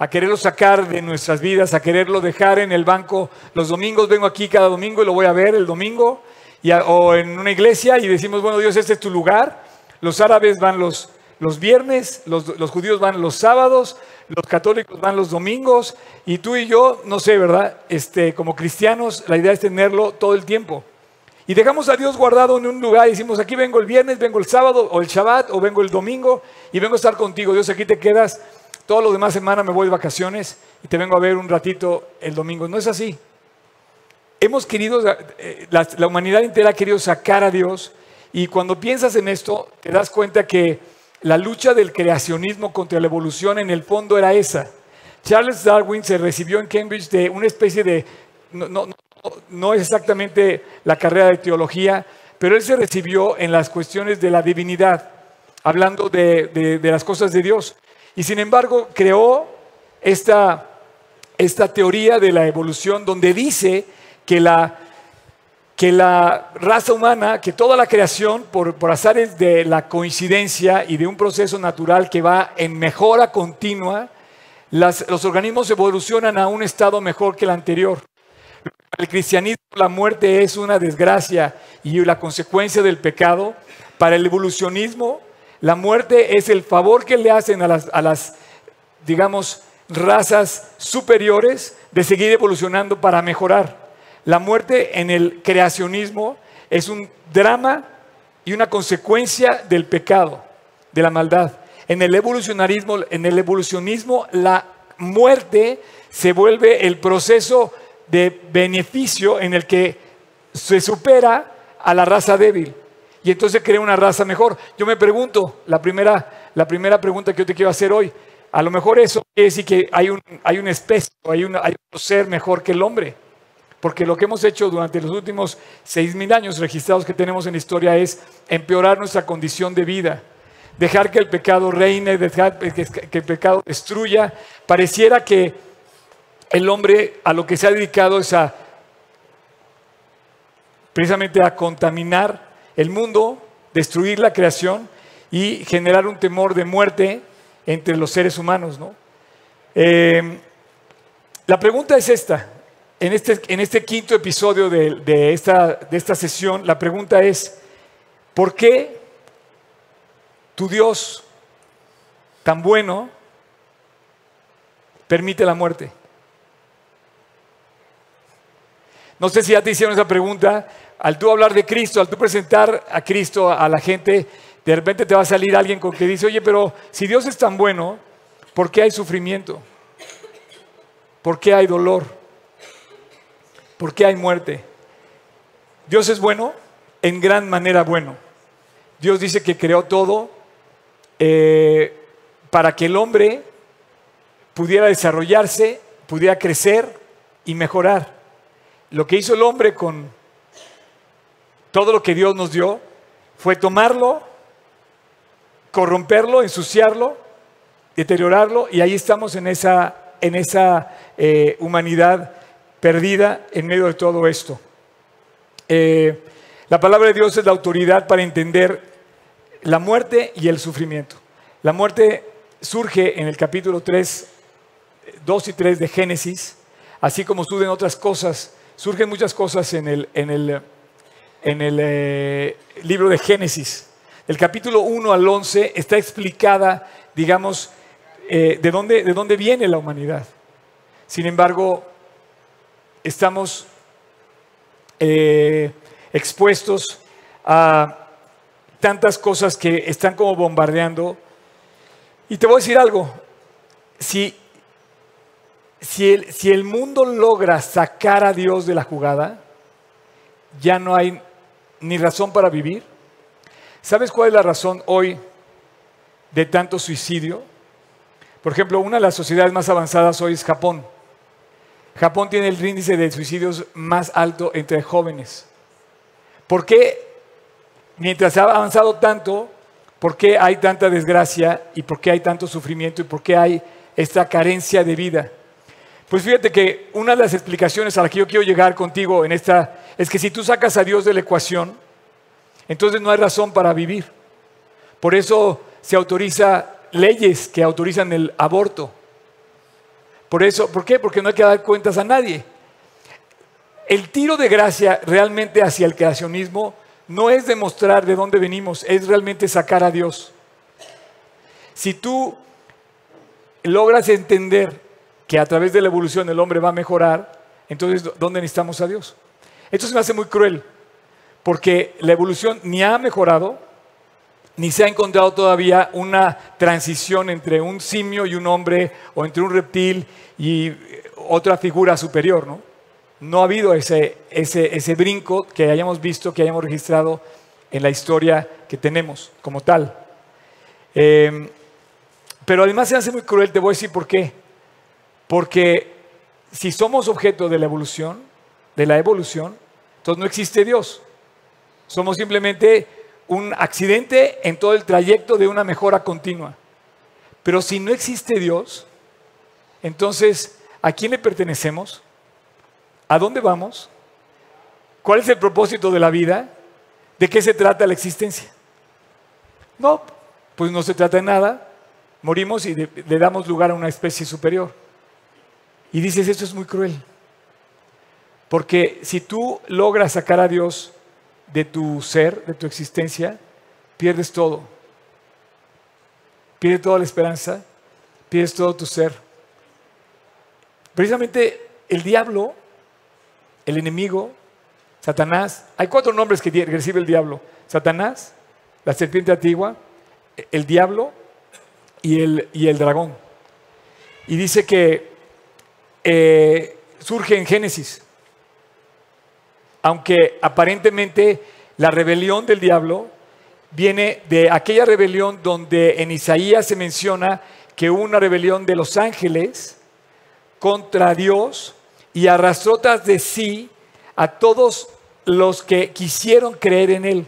a quererlo sacar de nuestras vidas, a quererlo dejar en el banco. Los domingos vengo aquí cada domingo y lo voy a ver el domingo, o en una iglesia y decimos, bueno Dios, este es tu lugar. Los árabes van los, los viernes, los, judíos van los sábados, los católicos van los domingos y tú y yo, no sé, ¿verdad? Este, como cristianos, la idea es tenerlo todo el tiempo. Y dejamos a Dios guardado en un lugar y decimos, aquí vengo el viernes, vengo el sábado o el Shabbat o vengo el domingo y vengo a estar contigo. Dios, aquí te quedas todos los demás semanas me voy de vacaciones y te vengo a ver un ratito el domingo. No es así. Hemos querido, eh, la, la humanidad entera ha querido sacar a Dios y cuando piensas en esto te das cuenta que la lucha del creacionismo contra la evolución en el fondo era esa. Charles Darwin se recibió en Cambridge de una especie de, no, es exactamente la carrera de teología, pero él se recibió en las cuestiones de la divinidad, hablando de las cosas de Dios. Y sin embargo, creó esta, esta teoría de la evolución donde dice que la, que la raza humana, que toda la creación, por, por azares de la coincidencia y de un proceso natural que va en mejora continua, los organismos evolucionan a un estado mejor que el anterior. Para el cristianismo la muerte es una desgracia y la consecuencia del pecado. Para el evolucionismo la muerte es el favor que le hacen a las, digamos, razas superiores de seguir evolucionando para mejorar. La muerte en el creacionismo es un drama y una consecuencia del pecado, de la maldad. En el evolucionarismo, en el evolucionismo la muerte se vuelve el proceso de beneficio en el que se supera a la raza débil y entonces crea una raza mejor. Yo me pregunto, la primera, la primera pregunta que yo te quiero hacer hoy, a lo mejor eso quiere decir que hay, un, hay una especie, hay, un ser mejor que el hombre. Porque lo que hemos hecho durante los últimos seis mil años registrados que tenemos en la historia es empeorar nuestra condición de vida, dejar que el pecado reine, dejar que el pecado destruya. Pareciera que el hombre a lo que se ha dedicado es a precisamente a contaminar el mundo, destruir la creación y generar un temor de muerte entre los seres humanos. ¿no? Eh, la pregunta es esta. En este, en este quinto episodio de, esta, de esta sesión, la pregunta es, ¿por qué tu Dios tan bueno permite la muerte? No sé si ya te hicieron esa pregunta, al tú hablar de Cristo, al tú presentar a Cristo a la gente, de repente te va a salir alguien con que dice, oye, pero si Dios es tan bueno, ¿por qué hay sufrimiento? ¿Por qué hay dolor? ¿Por qué hay muerte? Dios es bueno, en gran manera bueno. Dios dice que creó todo eh, para que el hombre pudiera desarrollarse, pudiera crecer y mejorar. Lo que hizo el hombre con todo lo que Dios nos dio fue tomarlo, corromperlo, ensuciarlo, deteriorarlo, y ahí estamos en esa, en esa eh, humanidad perdida en medio de todo esto. Eh, la palabra de Dios es la autoridad para entender la muerte y el sufrimiento. La muerte surge en el capítulo 3, 2 y 3 de Génesis, así como surgen otras cosas, surgen muchas cosas en el, en el en el eh, libro de Génesis. El capítulo 1 al 11 está explicada, digamos, eh, de, dónde, de dónde viene la humanidad. Sin embargo, estamos eh, expuestos a tantas cosas que están como bombardeando. Y te voy a decir algo, si, si, el, si el mundo logra sacar a Dios de la jugada, ya no hay ni razón para vivir. ¿Sabes cuál es la razón hoy de tanto suicidio? Por ejemplo, una de las sociedades más avanzadas hoy es Japón. Japón tiene el índice de suicidios más alto entre jóvenes. ¿Por qué, mientras ha avanzado tanto, por qué hay tanta desgracia y por qué hay tanto sufrimiento y por qué hay esta carencia de vida? Pues fíjate que una de las explicaciones a la que yo quiero llegar contigo en esta es que si tú sacas a Dios de la ecuación, entonces no hay razón para vivir. Por eso se autoriza leyes que autorizan el aborto. Por eso, ¿por qué? Porque no hay que dar cuentas a nadie. El tiro de gracia realmente hacia el creacionismo no es demostrar de dónde venimos, es realmente sacar a Dios. Si tú logras entender que a través de la evolución el hombre va a mejorar, entonces ¿dónde necesitamos a Dios? Esto se me hace muy cruel, porque la evolución ni ha mejorado, ni se ha encontrado todavía una transición entre un simio y un hombre, o entre un reptil y otra figura superior, ¿no? no ha habido ese, ese, brinco que hayamos visto, que hayamos registrado en la historia que tenemos como tal. Em, pero además se hace muy cruel, te voy a decir por qué. Porque si somos objeto de la evolución, de la evolución, entonces no existe Dios. Somos simplemente un accidente en todo el trayecto de una mejora continua. Pero si no existe Dios, entonces, ¿a quién le pertenecemos? ¿A dónde vamos? ¿Cuál es el propósito de la vida? ¿De qué se trata la existencia? No, pues no se trata de nada. Morimos y le damos lugar a una especie superior. Y dices, esto es muy cruel. Porque si tú logras sacar a Dios de tu ser, de tu existencia, pierdes todo. Pierdes toda la esperanza, pierdes todo tu ser. Precisamente el diablo el enemigo, Satanás. Hay cuatro nombres que recibe el diablo. Satanás, la serpiente antigua, el diablo y el, y el dragón. Y dice que eh, surge en Génesis. Aunque aparentemente la rebelión del diablo viene de aquella rebelión donde en Isaías se menciona que hubo una rebelión de los ángeles contra Dios y arrastró tras de sí a todos los que quisieron creer en él.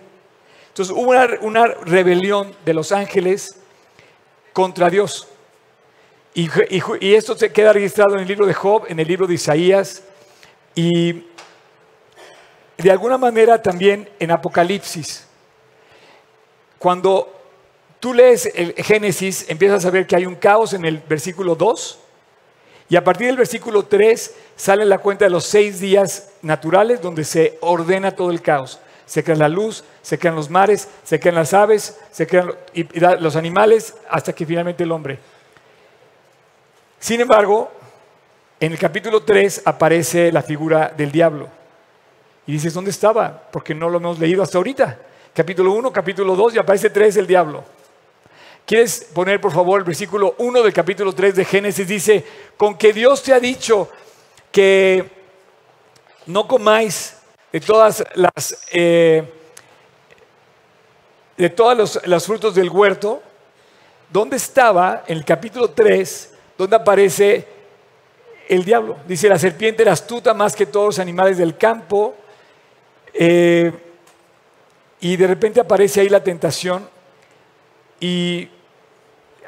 Entonces hubo una, rebelión de los ángeles contra Dios. Y, y, esto se queda registrado en el libro de Job, en el libro de Isaías y de alguna manera también en Apocalipsis. Cuando tú lees el Génesis, empiezas a ver que hay un caos en el versículo 2 y a partir del versículo 3 sale la cuenta de los seis días naturales donde se ordena todo el caos. Se crea la luz, se crean los mares, se crean las aves, se crean los animales, hasta que finalmente el hombre. Sin embargo, en el capítulo 3 aparece la figura del diablo. Y dices, ¿dónde estaba? Porque no lo hemos leído hasta ahorita. Capítulo 1, capítulo 2 y aparece 3 el diablo. ¿Quieres poner por favor el versículo 1 del capítulo 3 de Génesis? Dice, con que Dios te ha dicho que no comáis de todas las... Eh, de todos los, frutos del huerto, ¿dónde estaba en el capítulo 3, donde aparece el diablo? Dice, la serpiente era astuta más que todos los animales del campo. Eh, y de repente aparece ahí la tentación. Y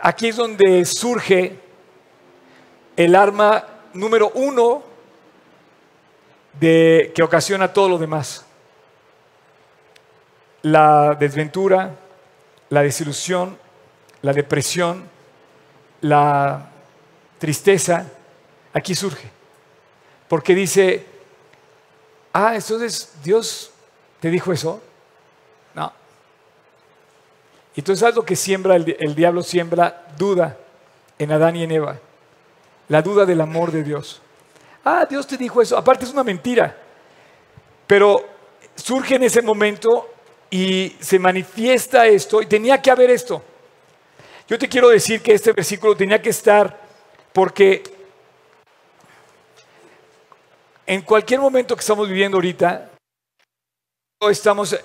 aquí es donde surge el arma número uno de, que ocasiona todo lo demás. La desventura, la desilusión, la depresión, la tristeza, aquí surge. Porque dice, ah, entonces Dios te dijo eso. No. Y entonces algo que siembra el, el diablo, siembra duda en Adán y en Eva. La duda del amor de Dios. Ah, Dios te dijo eso. Aparte es una mentira. Pero surge en ese momento y se manifiesta esto y tenía que haber esto. Yo te quiero decir que este versículo tenía que estar porque en cualquier momento que estamos viviendo ahorita, estamos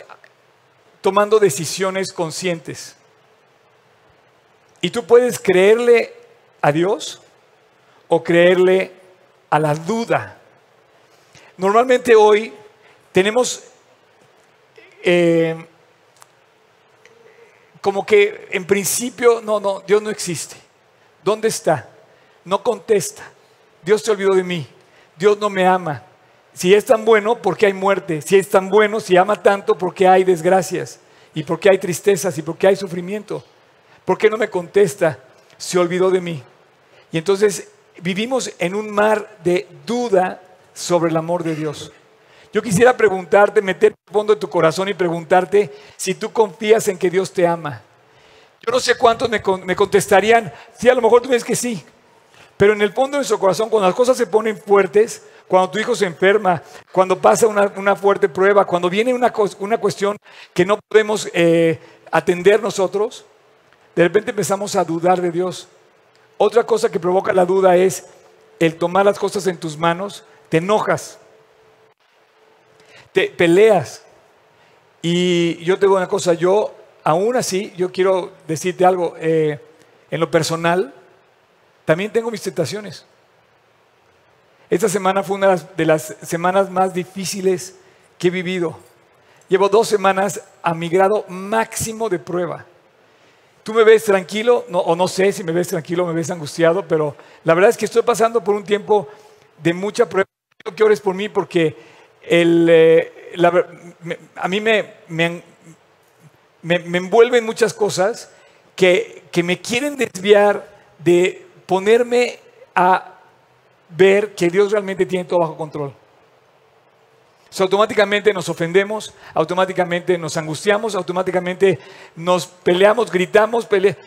tomando decisiones conscientes. Y tú puedes creerle a Dios o creerle a la duda. Normalmente hoy tenemos eh, como que en principio, no, no, Dios no existe. ¿Dónde está? No contesta. Dios se olvidó de mí. Dios no me ama. Si es tan bueno, ¿por qué hay muerte? Si es tan bueno, si ama tanto, ¿por qué hay desgracias? ¿Y por qué hay tristezas? ¿Y por qué hay sufrimiento? ¿Por qué no me contesta? Se olvidó de mí. Y entonces vivimos en un mar de duda sobre el amor de Dios. Yo quisiera preguntarte, meter el fondo de tu corazón y preguntarte si tú confías en que Dios te ama. Yo no sé cuántos me, contestarían, sí, a lo mejor tú ves que sí, pero en el fondo de nuestro corazón, cuando las cosas se ponen fuertes, cuando tu hijo se enferma, cuando pasa una, fuerte prueba, cuando viene una, una cuestión que no podemos eh, atender nosotros, de repente empezamos a dudar de Dios. Otra cosa que provoca la duda es el tomar las cosas en tus manos, te enojas, te peleas. Y yo te digo una cosa, yo aún así, yo quiero decirte algo, eh, en lo personal, también tengo mis tentaciones. Esta semana fue una de las semanas más difíciles que he vivido. Llevo dos semanas a mi grado máximo de prueba. Tú me ves tranquilo, o no sé si me ves tranquilo, me ves angustiado, pero la verdad es que estoy pasando por un tiempo de mucha prueba. Quiero que ores por mí porque eh, a mí me, me, me, envuelven muchas cosas que, que me quieren desviar de ponerme a ver que Dios realmente tiene todo bajo control automáticamente nos ofendemos, automáticamente nos angustiamos, automáticamente nos peleamos, gritamos, peleamos.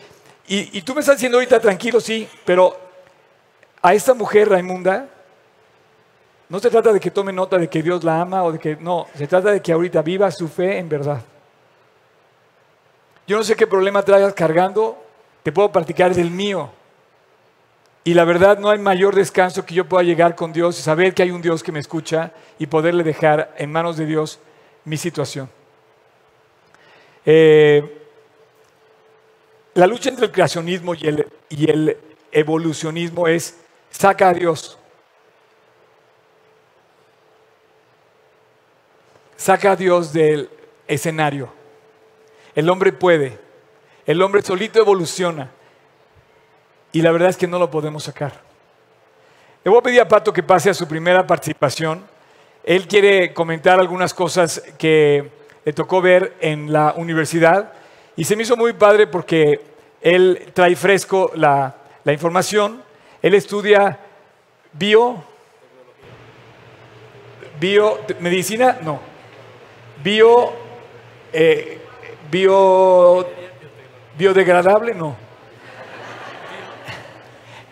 Y, y, tú me estás diciendo ahorita tranquilo, sí, pero a esta mujer Raimunda no se trata de que tome nota de que Dios la ama o de que no, se trata de que ahorita viva su fe en verdad. Yo no sé qué problema traigas cargando, te puedo practicar del mío. Y la verdad no hay mayor descanso que yo pueda llegar con Dios y saber que hay un Dios que me escucha y poderle dejar en manos de Dios mi situación. Eh, la lucha entre el creacionismo y el, y el evolucionismo es saca a Dios. Saca a Dios del escenario. El hombre puede. El hombre solito evoluciona y la verdad es que no lo podemos sacar. Le voy a pedir a Pato que pase a su primera participación. Él quiere comentar algunas cosas que le tocó ver en la universidad y se me hizo muy padre porque él trae fresco la, información. Él estudia bio, bio, medicina, no, bio, eh, bio, biodegradable, no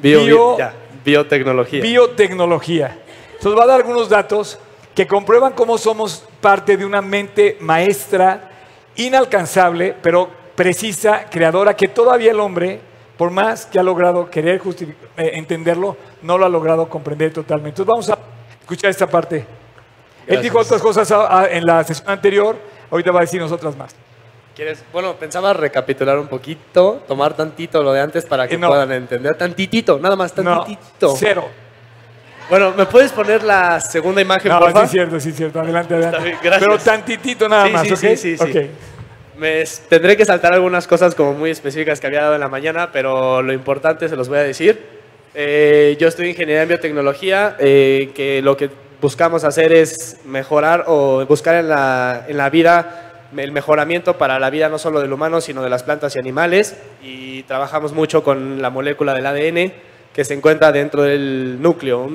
biotecnología. Biotecnología. Entonces va a dar algunos datos que comprueban cómo somos parte de una mente maestra, inalcanzable, pero precisa, creadora, que todavía el hombre, por más que ha logrado querer eh, entenderlo, no lo ha logrado comprender totalmente. Entonces vamos a escuchar esta parte. Él dijo otras cosas en la sesión anterior, ahorita va a decirnos otras más. ¿Quieres? Bueno, pensaba recapitular un poquito, tomar tantito lo de antes para que puedan entender. Tantitito, nada más, tantitito. No, cero. Bueno, ¿me puedes poner la segunda imagen, no, por favor? Sí, cierto, sí, cierto. Adelante, adelante. gracias. Pero tantitito nada más, sí, Sí, sí, sí. Me, tendré que saltar algunas cosas como muy específicas que había dado en la mañana, pero lo importante se los voy a decir. Eh, yo estoy en ingeniería en biotecnología, eh, que lo que buscamos hacer es mejorar o buscar en la, en la vida el mejoramiento para la vida no solo del humano, sino de las plantas y animales. Y trabajamos mucho con la molécula del ADN que se encuentra dentro del núcleo.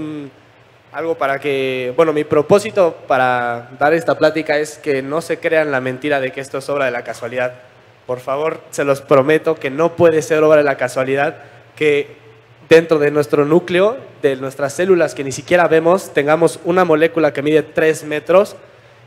algo para que, bueno, mi propósito para dar esta plática es que no se crean la mentira de que esto es obra de la casualidad. Por favor, se los prometo que no puede ser obra de la casualidad que dentro de nuestro núcleo, de nuestras células que ni siquiera vemos, tengamos una molécula que mide 3 metros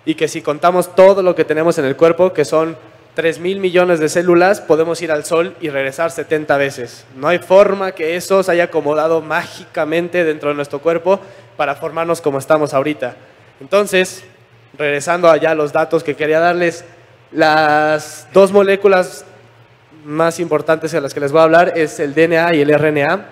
y que si contamos todo lo que tenemos en el cuerpo, que son 3 mil millones de células, podemos ir al Sol y regresar 70 veces. No hay forma que eso se haya acomodado mágicamente dentro de nuestro cuerpo para formarnos como estamos ahorita. Entonces, regresando allá a los datos que quería darles, las dos moléculas más importantes de las que les voy a hablar es el DNA y el RNA.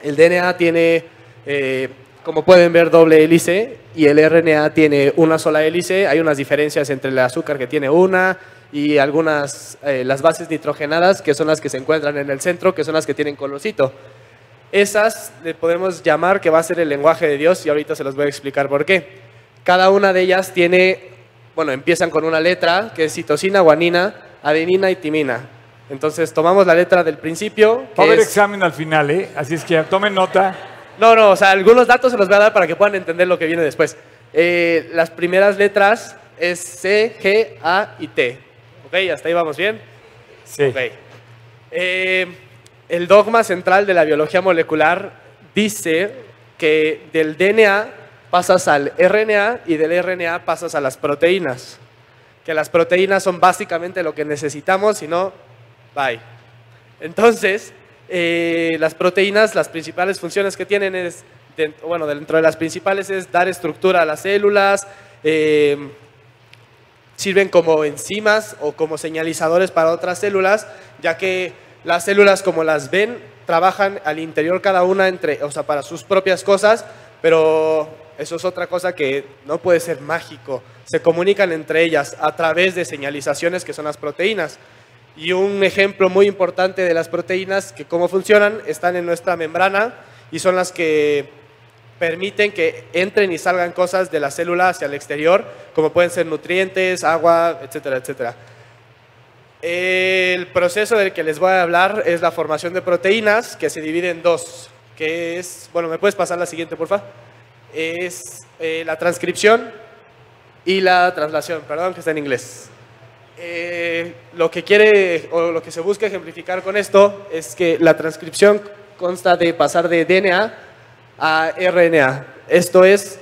El DNA tiene eh, como pueden ver, doble hélice y el RNA tiene una sola hélice. Hay unas diferencias entre el azúcar que tiene una y algunas, eh, las bases nitrogenadas, que son las que se encuentran en el centro, que son las que tienen colorcito. Esas le podemos llamar que va a ser el lenguaje de Dios y ahorita se los voy a explicar por qué. Cada una de ellas tiene, bueno, empiezan con una letra que es citosina, guanina, adenina y timina. Entonces tomamos la letra del principio. Va a haber examen al final, ¿eh? Así es que tomen nota. No, no, o sea, algunos datos se los voy a dar para que puedan entender lo que viene después. Eh, las primeras letras es C, G, A y T. ¿Ok? ¿Hasta ahí vamos bien? Sí. Ok. Eh, el dogma central de la biología molecular dice que del DNA pasas al RNA y del RNA pasas a las proteínas. Que las proteínas son básicamente lo que necesitamos, si no, bye. Entonces, eh, las proteínas, las principales funciones que tienen es, bueno, dentro de las principales es dar estructura a las células, eh, sirven como enzimas o como señalizadores para otras células, ya que las células como las ven trabajan al interior cada una entre, o sea, para sus propias cosas, pero eso es otra cosa que no puede ser mágico. Se comunican entre ellas a través de señalizaciones que son las proteínas. Y un ejemplo muy importante de las proteínas, que cómo funcionan, están en nuestra membrana y son las que permiten que entren y salgan cosas de la célula hacia el exterior, como pueden ser nutrientes, agua, etcétera, etcétera. El proceso del que les voy a hablar es la formación de proteínas, que se divide en dos, que es, bueno, ¿me puedes pasar la siguiente, por favor? Es eh, la transcripción y la traslación, perdón que está en inglés. Eh, lo que quiere o lo que se busca ejemplificar con esto es que la transcripción consta de pasar de DNA a RNA. Esto es,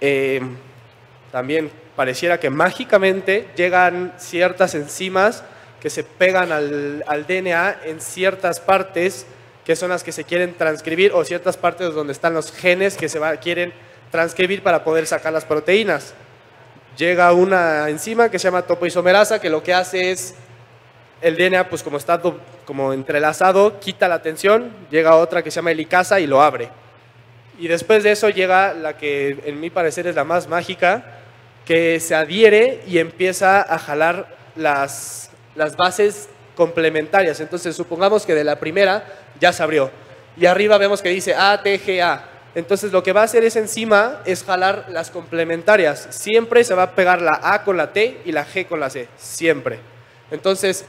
eh, también pareciera que mágicamente llegan ciertas enzimas que se pegan al, al, DNA en ciertas partes que son las que se quieren transcribir o ciertas partes donde están los genes que se quieren transcribir para poder sacar las proteínas llega una enzima que se llama topoisomerasa, que lo que hace es, el DNA, pues como está como entrelazado, quita la tensión, llega otra que se llama helicasa y lo abre. Y después de eso llega la que en mi parecer es la más mágica, que se adhiere y empieza a jalar las, las bases complementarias. Entonces supongamos que de la primera ya se abrió. Y arriba vemos que dice ATGA. Entonces lo que va a hacer esa enzima es jalar las complementarias. Siempre se va a pegar la A con la T y la G con la C. Siempre. Entonces,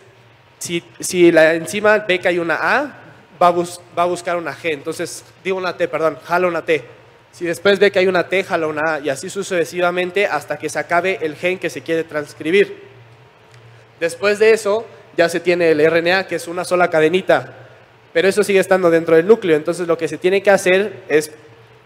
si, si la enzima ve que hay una A, va a, va a, buscar una G. Entonces, digo una T, perdón, jala una T. Si después ve que hay una T, jala una A. Y así sucesivamente hasta que se acabe el gen que se quiere transcribir. Después de eso, ya se tiene el RNA, que es una sola cadenita. Pero eso sigue estando dentro del núcleo. Entonces, lo que se tiene que hacer es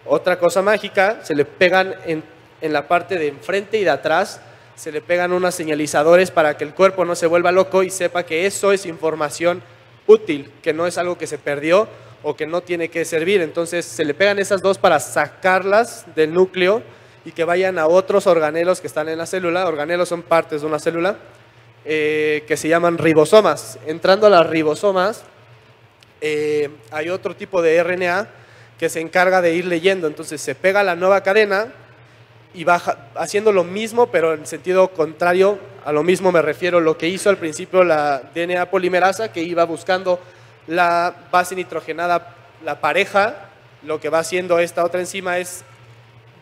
otra cosa mágica, se le pegan en, la parte de enfrente y de atrás, se le pegan unos señalizadores para que el cuerpo no se vuelva loco y sepa que eso es información útil, que no es algo que se perdió o que no tiene que servir. Entonces se le pegan esas dos para sacarlas del núcleo y que vayan a otros organelos que están en la célula. Organelos son partes de una célula eh, que se llaman ribosomas. Entrando a las ribosomas, eh, hay otro tipo de RNA que se encarga de ir leyendo. Entonces se pega la nueva cadena y va haciendo lo mismo, pero en sentido contrario a lo mismo me refiero lo que hizo al principio la DNA polimerasa, que iba buscando la base nitrogenada, la pareja, lo que va haciendo esta otra enzima es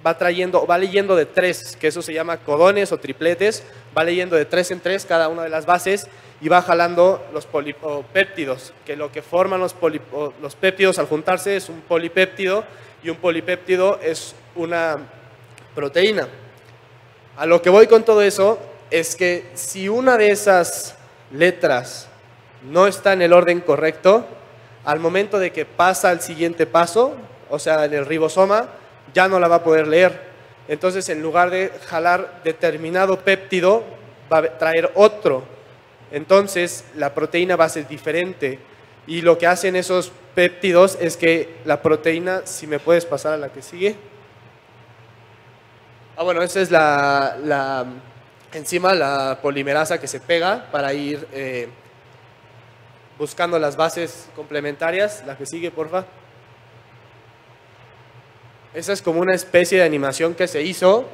va trayendo, va leyendo de tres, que eso se llama codones o tripletes, va leyendo de tres en tres cada una de las bases y va jalando los polipéptidos, que lo que forman los, los péptidos al juntarse es un polipéptido y un polipéptido es una proteína. A lo que voy con todo eso es que si una de esas letras no está en el orden correcto, al momento de que pasa al siguiente paso, o sea, en el ribosoma, ya no la va a poder leer. Entonces, en lugar de jalar determinado péptido, va a traer otro entonces la proteína va a ser diferente. Y lo que hacen esos péptidos es que la proteína, si me puedes pasar a la que sigue. Ah, bueno, esa es la, enzima, la polimerasa que se pega para ir eh, buscando las bases complementarias. La que sigue, porfa. Esa es como una especie de animación que se hizo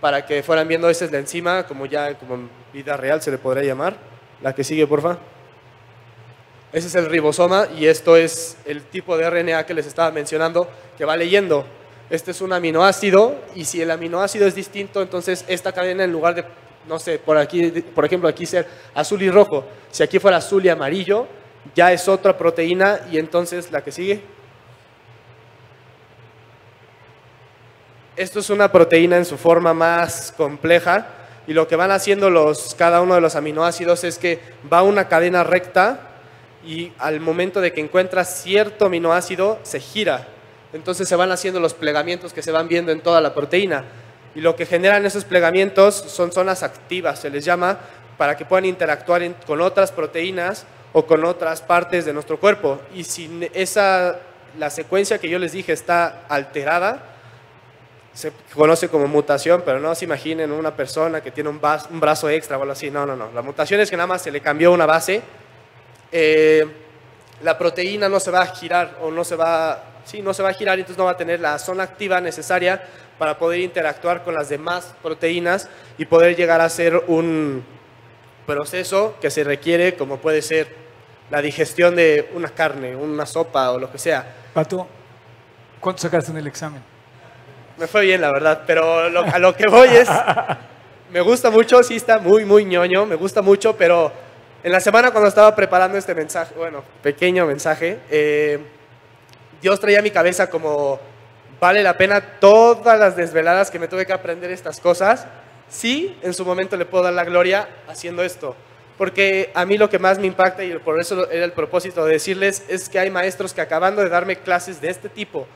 para que fueran viendo, esa es la enzima, como ya como en vida real se le podría llamar. La que sigue, porfa. Ese es el ribosoma y esto es el tipo de RNA que les estaba mencionando que va leyendo. Este es un aminoácido y si el aminoácido es distinto, entonces esta cadena en lugar de, no sé, por aquí, por ejemplo, aquí ser azul y rojo, si aquí fuera azul y amarillo, ya es otra proteína y entonces la que sigue. Esto es una proteína en su forma más compleja y lo que van haciendo los, cada uno de los aminoácidos es que va una cadena recta y al momento de que encuentras cierto aminoácido se gira. Entonces se van haciendo los plegamientos que se van viendo en toda la proteína. Y lo que generan esos plegamientos son zonas activas, se les llama, para que puedan interactuar con otras proteínas o con otras partes de nuestro cuerpo. Y si esa, la secuencia que yo les dije está alterada, se conoce como mutación, pero no se imaginen una persona que tiene un, un brazo extra o algo así. No, no, no. La mutación es que nada más se le cambió una base. Eh, la proteína no se va a girar o no se va, sí, no se va a girar, entonces no va a tener la zona activa necesaria para poder interactuar con las demás proteínas y poder llegar a ser un proceso que se requiere, como puede ser la digestión de una carne, una sopa o lo que sea. Pato, ¿cuánto sacaste en el examen? Me fue bien, la verdad, pero a lo que voy es, me gusta mucho, sí está muy, muy ñoño, me gusta mucho, pero en la semana cuando estaba preparando este mensaje, bueno, pequeño mensaje, eh, Dios traía a mi cabeza como, vale la pena todas las desveladas que me tuve que aprender estas cosas, sí, en su momento le puedo dar la gloria haciendo esto. Porque a mí lo que más me impacta, y por eso era el propósito de decirles, es que hay maestros que acabando de darme clases de este tipo,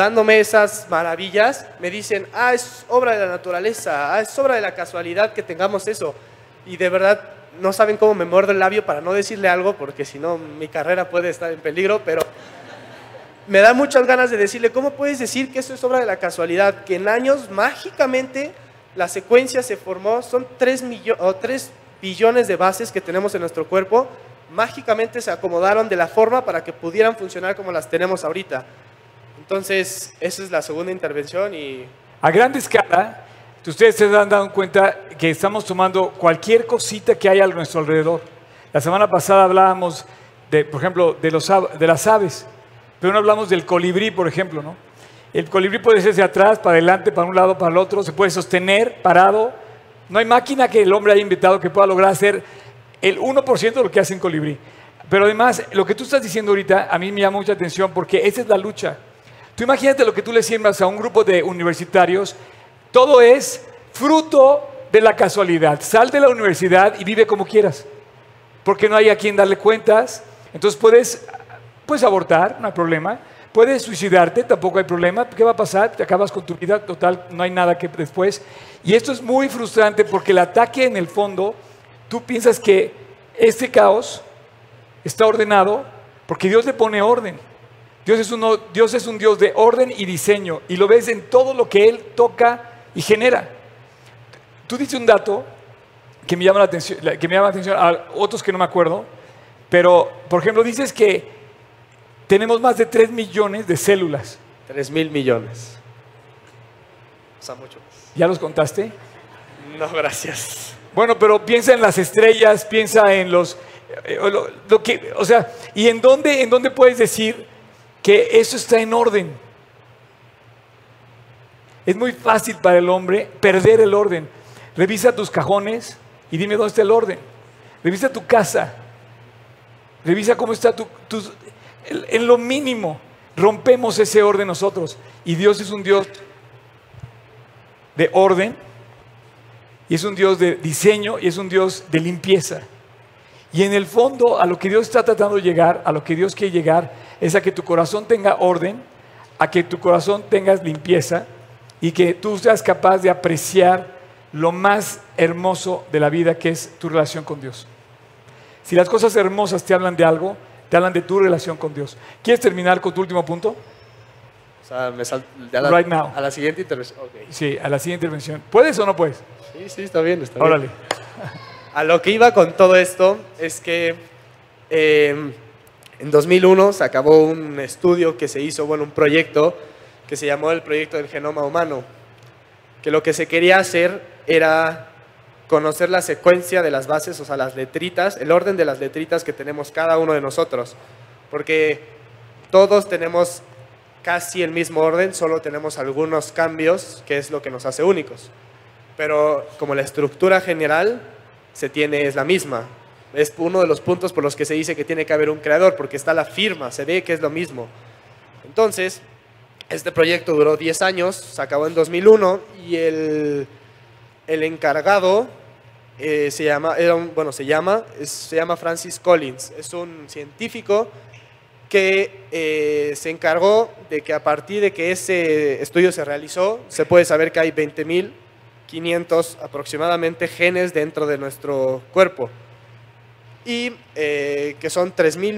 dándome esas maravillas, me dicen, ah, es obra de la naturaleza, ah, es obra de la casualidad que tengamos eso. Y de verdad no saben cómo me muerdo el labio para no decirle algo, porque si no mi carrera puede estar en peligro, pero me da muchas ganas de decirle, ¿cómo puedes decir que eso es obra de la casualidad? Que en años mágicamente la secuencia se formó, son 3, o 3 billones de bases que tenemos en nuestro cuerpo, mágicamente se acomodaron de la forma para que pudieran funcionar como las tenemos ahorita. Entonces, esa es la segunda intervención y... A gran escala, ustedes se han dado cuenta que estamos tomando cualquier cosita que haya a nuestro alrededor. La semana pasada hablábamos, de, por ejemplo, de, los, de las aves, pero no hablamos del colibrí, por ejemplo, ¿no? El colibrí puede ser hacia atrás, para adelante, para un lado, para el otro, se puede sostener parado. No hay máquina que el hombre haya inventado que pueda lograr hacer el 1% de lo que hace un colibrí. Pero además, lo que tú estás diciendo ahorita a mí me llama mucha atención porque esa es la lucha. Tú imagínate lo que tú le siembras a un grupo de universitarios, todo es fruto de la casualidad. Sal de la universidad y vive como quieras, porque no hay a quien darle cuentas. Entonces puedes, puedes abortar, no hay problema. Puedes suicidarte, tampoco hay problema. ¿Qué va a pasar? Te acabas con tu vida, total, no hay nada que después. Y esto es muy frustrante porque el ataque en el fondo, tú piensas que este caos está ordenado porque Dios le pone orden. Dios es, uno, Dios es un Dios de orden y diseño y lo ves en todo lo que Él toca y genera. Tú dices un dato que me llama la atención, que me llama la atención a otros que no me acuerdo, pero por ejemplo dices que tenemos más de 3 millones de células. 3 mil millones. O sea, mucho ¿Ya los contaste? No, gracias. Bueno, pero piensa en las estrellas, piensa en los... Eh, lo, que, o sea, ¿y en dónde, en dónde puedes decir que eso está en orden? Es muy fácil para el hombre perder el orden. Revisa tus cajones y dime dónde está el orden. Revisa tu casa. Revisa cómo está tu, tus en lo mínimo rompemos ese orden nosotros. Y Dios es un Dios de orden, y es un Dios de diseño, y es un Dios de limpieza. Y en el fondo, a lo que Dios está tratando de llegar, a lo que Dios quiere llegar, es a que tu corazón tenga orden, a que tu corazón tenga limpieza y que tú seas capaz de apreciar lo más hermoso de la vida, que es tu relación con Dios. Si las cosas hermosas te hablan de algo, te hablan de tu relación con Dios. ¿Quieres terminar con tu último punto? O sea, me sal, a, la, right now. a la siguiente intervención. Sí, a la siguiente intervención. ¿Puedes o no puedes? Sí, sí, está bien, está Órale. A lo que iba con todo esto es que em, en 2001 se acabó un estudio que se hizo, bueno, un proyecto que se llamó el Proyecto del Genoma Humano, que lo que se quería hacer era conocer la secuencia de las bases, o sea, las letritas, el orden de las letritas que tenemos cada uno de nosotros. Porque todos tenemos casi el mismo orden, solo tenemos algunos cambios, que es lo que nos hace únicos. Pero como la estructura general se tiene es la misma. Es uno de los puntos por los que se dice que tiene que haber un creador, porque está la firma, se ve que es lo mismo. Entonces, Este proyecto duró 10 años, se acabó en 2001 y el, el encargado eh, se llama, bueno, se llama, se llama Francis Collins. Es un científico que eh, se encargó de que a partir de que ese estudio se realizó, se puede saber que hay 20.500 aproximadamente genes dentro de nuestro cuerpo y eh, que son 3.000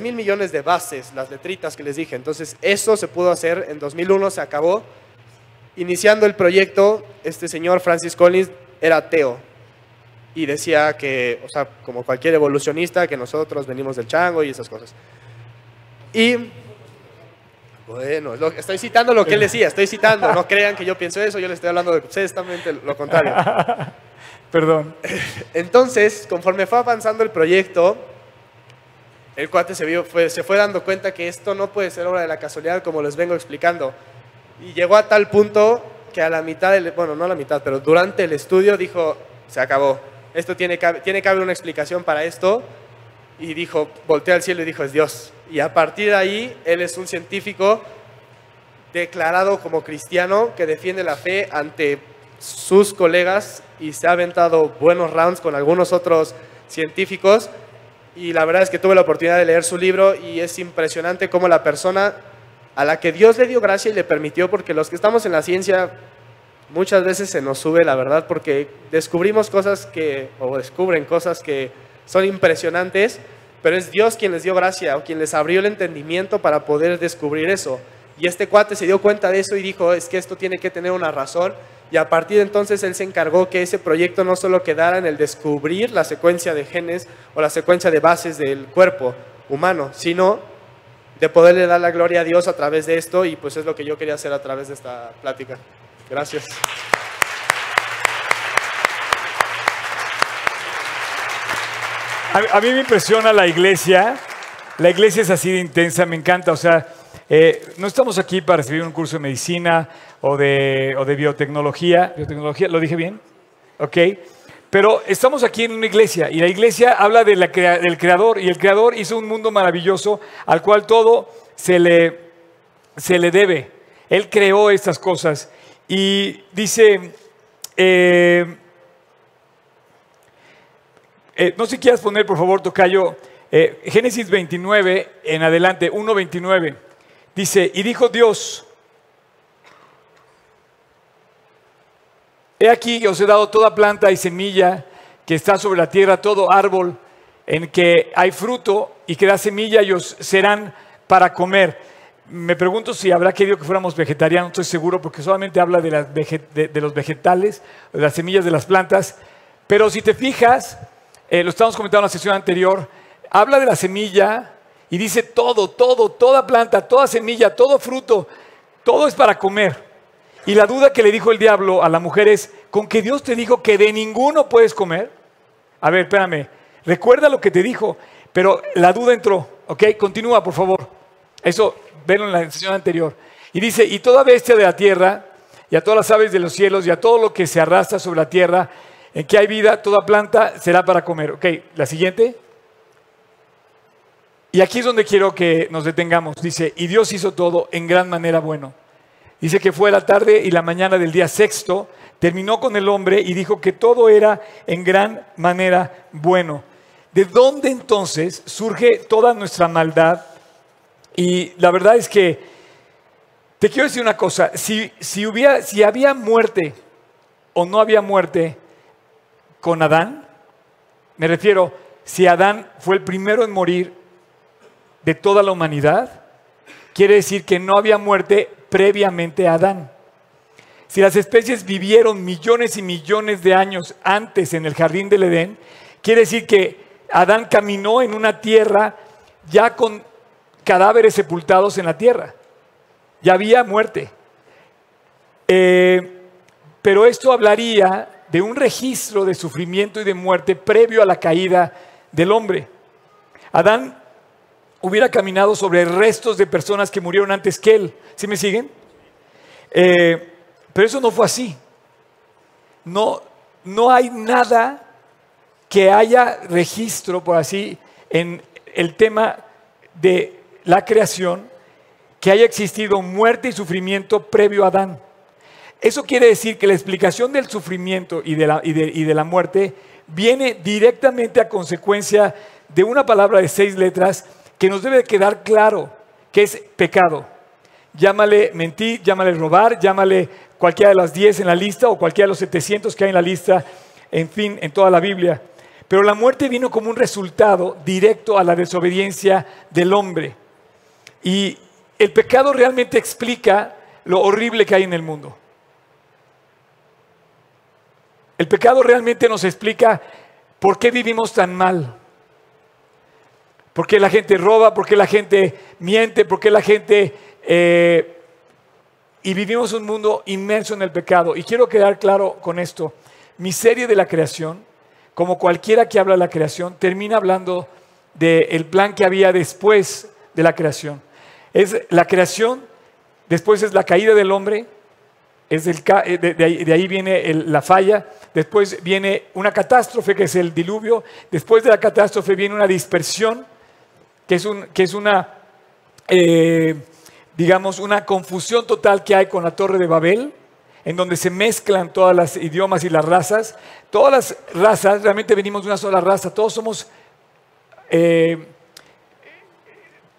mil millones de bases, las letritas que les dije. Entonces, eso se pudo hacer en 2001, se acabó. Iniciando el proyecto, este señor Francis Collins era ateo y decía que, o sea, como cualquier evolucionista, que nosotros venimos del chango y esas cosas. Y, bueno, estoy citando lo que él decía, estoy citando, no crean que yo pienso eso, yo le estoy hablando de exactamente lo contrario. Perdón. Entonces, conforme fue avanzando el proyecto, el cuate se, vio, fue, se fue dando cuenta que esto no puede ser obra de la casualidad, como les vengo explicando. Y llegó a tal punto que a la mitad, del, bueno, no a la mitad, pero durante el estudio dijo, se acabó. Esto tiene que, tiene que haber una explicación para esto. Y dijo, voltea al cielo y dijo, es Dios. Y a partir de ahí, él es un científico declarado como cristiano que defiende la fe ante sus colegas y se ha aventado buenos rounds con algunos otros científicos y la verdad es que tuve la oportunidad de leer su libro y es impresionante cómo la persona a la que Dios le dio gracia y le permitió, porque los que estamos en la ciencia muchas veces se nos sube la verdad porque descubrimos cosas que, o descubren cosas que son impresionantes, pero es Dios quien les dio gracia o quien les abrió el entendimiento para poder descubrir eso. Y este cuate se dio cuenta de eso y dijo, es que esto tiene que tener una razón y a partir de entonces él se encargó que ese proyecto no solo quedara en el descubrir la secuencia de genes o la secuencia de bases del cuerpo humano, sino de poderle dar la gloria a Dios a través de esto y pues es lo que yo quería hacer a través de esta plática. Gracias. A, mí me impresiona la iglesia. La iglesia es así de intensa, me encanta. O sea, eh, no estamos aquí para recibir un curso de medicina o de, o de biotecnología. ¿Biotecnología? ¿Lo dije bien? Ok. Pero estamos aquí en una iglesia y la iglesia habla de la del creador y el creador hizo un mundo maravilloso al cual todo se le, se le debe. Él creó estas cosas y dice, eh, eh, no sé si quieras poner por favor, Tocayo, eh, Génesis 29 en adelante, 1.29, dice, y dijo Dios, He aquí os he dado toda planta y semilla que está sobre la tierra, todo árbol en que hay fruto y que da semilla y os serán para comer. Me pregunto si habrá querido que fuéramos vegetarianos, estoy seguro, porque solamente habla de, los vegetales, de las semillas de las plantas. Pero si te fijas, eh, lo estamos comentando en la sesión anterior, habla de la semilla y dice todo, todo, toda planta, toda semilla, todo fruto, todo es para comer. Y la duda que le dijo el diablo a la mujer es, ¿con que Dios te dijo que de ninguno puedes comer? A ver, espérame, recuerda lo que te dijo, pero la duda entró, ¿ok? Continúa, por favor. Eso, verlo en la sesión anterior. Y dice, y toda bestia de la tierra, y a todas las aves de los cielos, y a todo lo que se arrastra sobre la tierra, en que hay vida, toda planta será para comer. Ok, la siguiente. Y aquí es donde quiero que nos detengamos. Dice, y Dios hizo todo en gran manera bueno. Dice que fue la tarde y la mañana del día sexto, terminó con el hombre y dijo que todo era en gran manera bueno. ¿De dónde entonces surge toda nuestra maldad? Y la verdad es que te quiero decir una cosa, si, si, hubiera, si había muerte o no había muerte con Adán, me refiero, si Adán fue el primero en morir de toda la humanidad, quiere decir que no había muerte previamente a Adán. Si las especies vivieron millones y millones de años antes en el jardín del Edén, quiere decir que Adán caminó en una tierra ya con cadáveres sepultados en la tierra. Ya había muerte. Eh, pero esto hablaría de un registro de sufrimiento y de muerte previo a la caída del hombre. Adán hubiera caminado sobre restos de personas que murieron antes que él. ¿Sí me siguen? Eh, pero eso no fue así. No, no hay nada que haya registro, por así, en el tema de la creación que haya existido muerte y sufrimiento previo a Adán. Eso quiere decir que la explicación del sufrimiento y de la, y de la muerte viene directamente a consecuencia de una palabra de seis letras que nos debe quedar claro que es pecado. Llámale mentir, llámale robar, llámale cualquiera de las diez en la lista o cualquiera de los 700 que hay en la lista, en fin, en toda la Biblia. Pero la muerte vino como un resultado directo a la desobediencia del hombre. Y el pecado realmente explica lo horrible que hay en el mundo. El pecado realmente nos explica por qué vivimos tan mal. ¿Por qué la gente roba? ¿Por qué la gente miente? ¿Por qué la gente... Eh, y vivimos un mundo inmerso en el pecado. Y quiero quedar claro con esto. Mi serie de la creación, como cualquiera que habla de la creación, termina hablando del plan que había después de la creación. Es la creación, después es la caída del hombre, es eh, de, ahí, viene la falla, después viene una catástrofe que es el diluvio, después de la catástrofe viene una dispersión, que es, un, que es una, eh, digamos, una confusión total que hay con la torre de Babel, en donde se mezclan todas las idiomas y las razas. Todas las razas, realmente venimos de una sola raza, todos somos eh,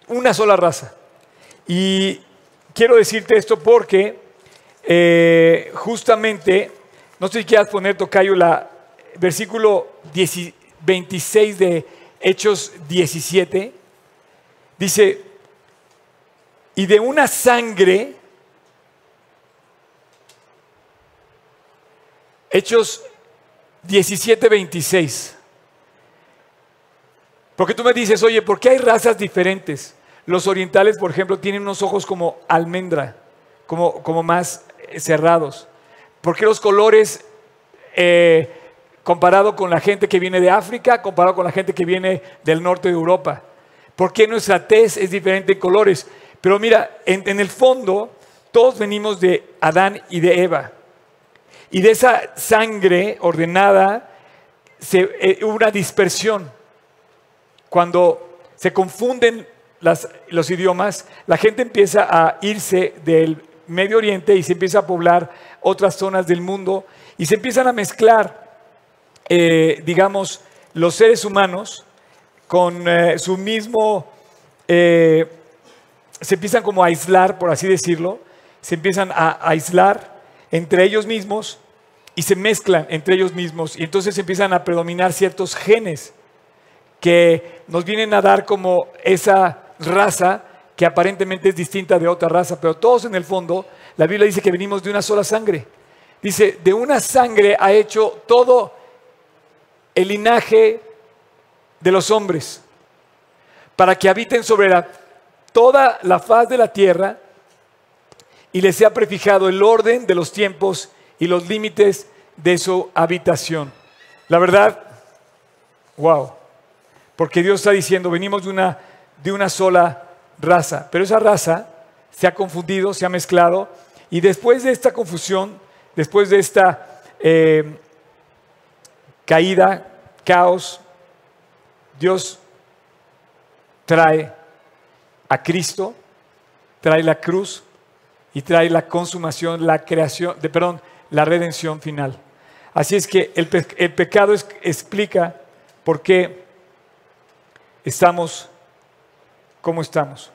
una sola raza. Y quiero decirte esto porque eh, justamente, no sé si quieras poner, Tocayo, la versículo 26 de Hechos 17, dice, y de una sangre, Hechos 17, 26. Porque tú me dices, oye, ¿por qué hay razas diferentes? Los orientales, por ejemplo, tienen unos ojos como almendra, como, como más cerrados. ¿Por qué los colores, eh, comparado con la gente que viene de África, comparado con la gente que viene del norte de Europa? ¿Por qué nuestra tez es diferente en colores? Pero mira, en, el fondo, todos venimos de Adán y de Eva. Y de esa sangre ordenada, se, eh, una dispersión. Cuando se confunden los idiomas, la gente empieza a irse del Medio Oriente y se empieza a poblar otras zonas del mundo y se empiezan a mezclar, eh, digamos, los seres humanos con eh, su mismo, eh, se empiezan como a aislar, por así decirlo, se empiezan a aislar entre ellos mismos y se mezclan entre ellos mismos y entonces empiezan a predominar ciertos genes que nos vienen a dar como esa raza que aparentemente es distinta de otra raza, pero todos en el fondo, la Biblia dice que venimos de una sola sangre. Dice, de una sangre ha hecho todo el linaje de los hombres, para que habiten sobre toda la faz de la tierra y les sea prefijado el orden de los tiempos y los límites de su habitación. La verdad, wow, porque Dios está diciendo, venimos de una, de una sola raza, pero esa raza se ha confundido, se ha mezclado, y después de esta confusión, después de esta eh, caída, caos, Dios trae a Cristo, trae la cruz y trae la consumación, la creación, de, perdón, la redención final. Así es que el, pecado explica por qué estamos como estamos.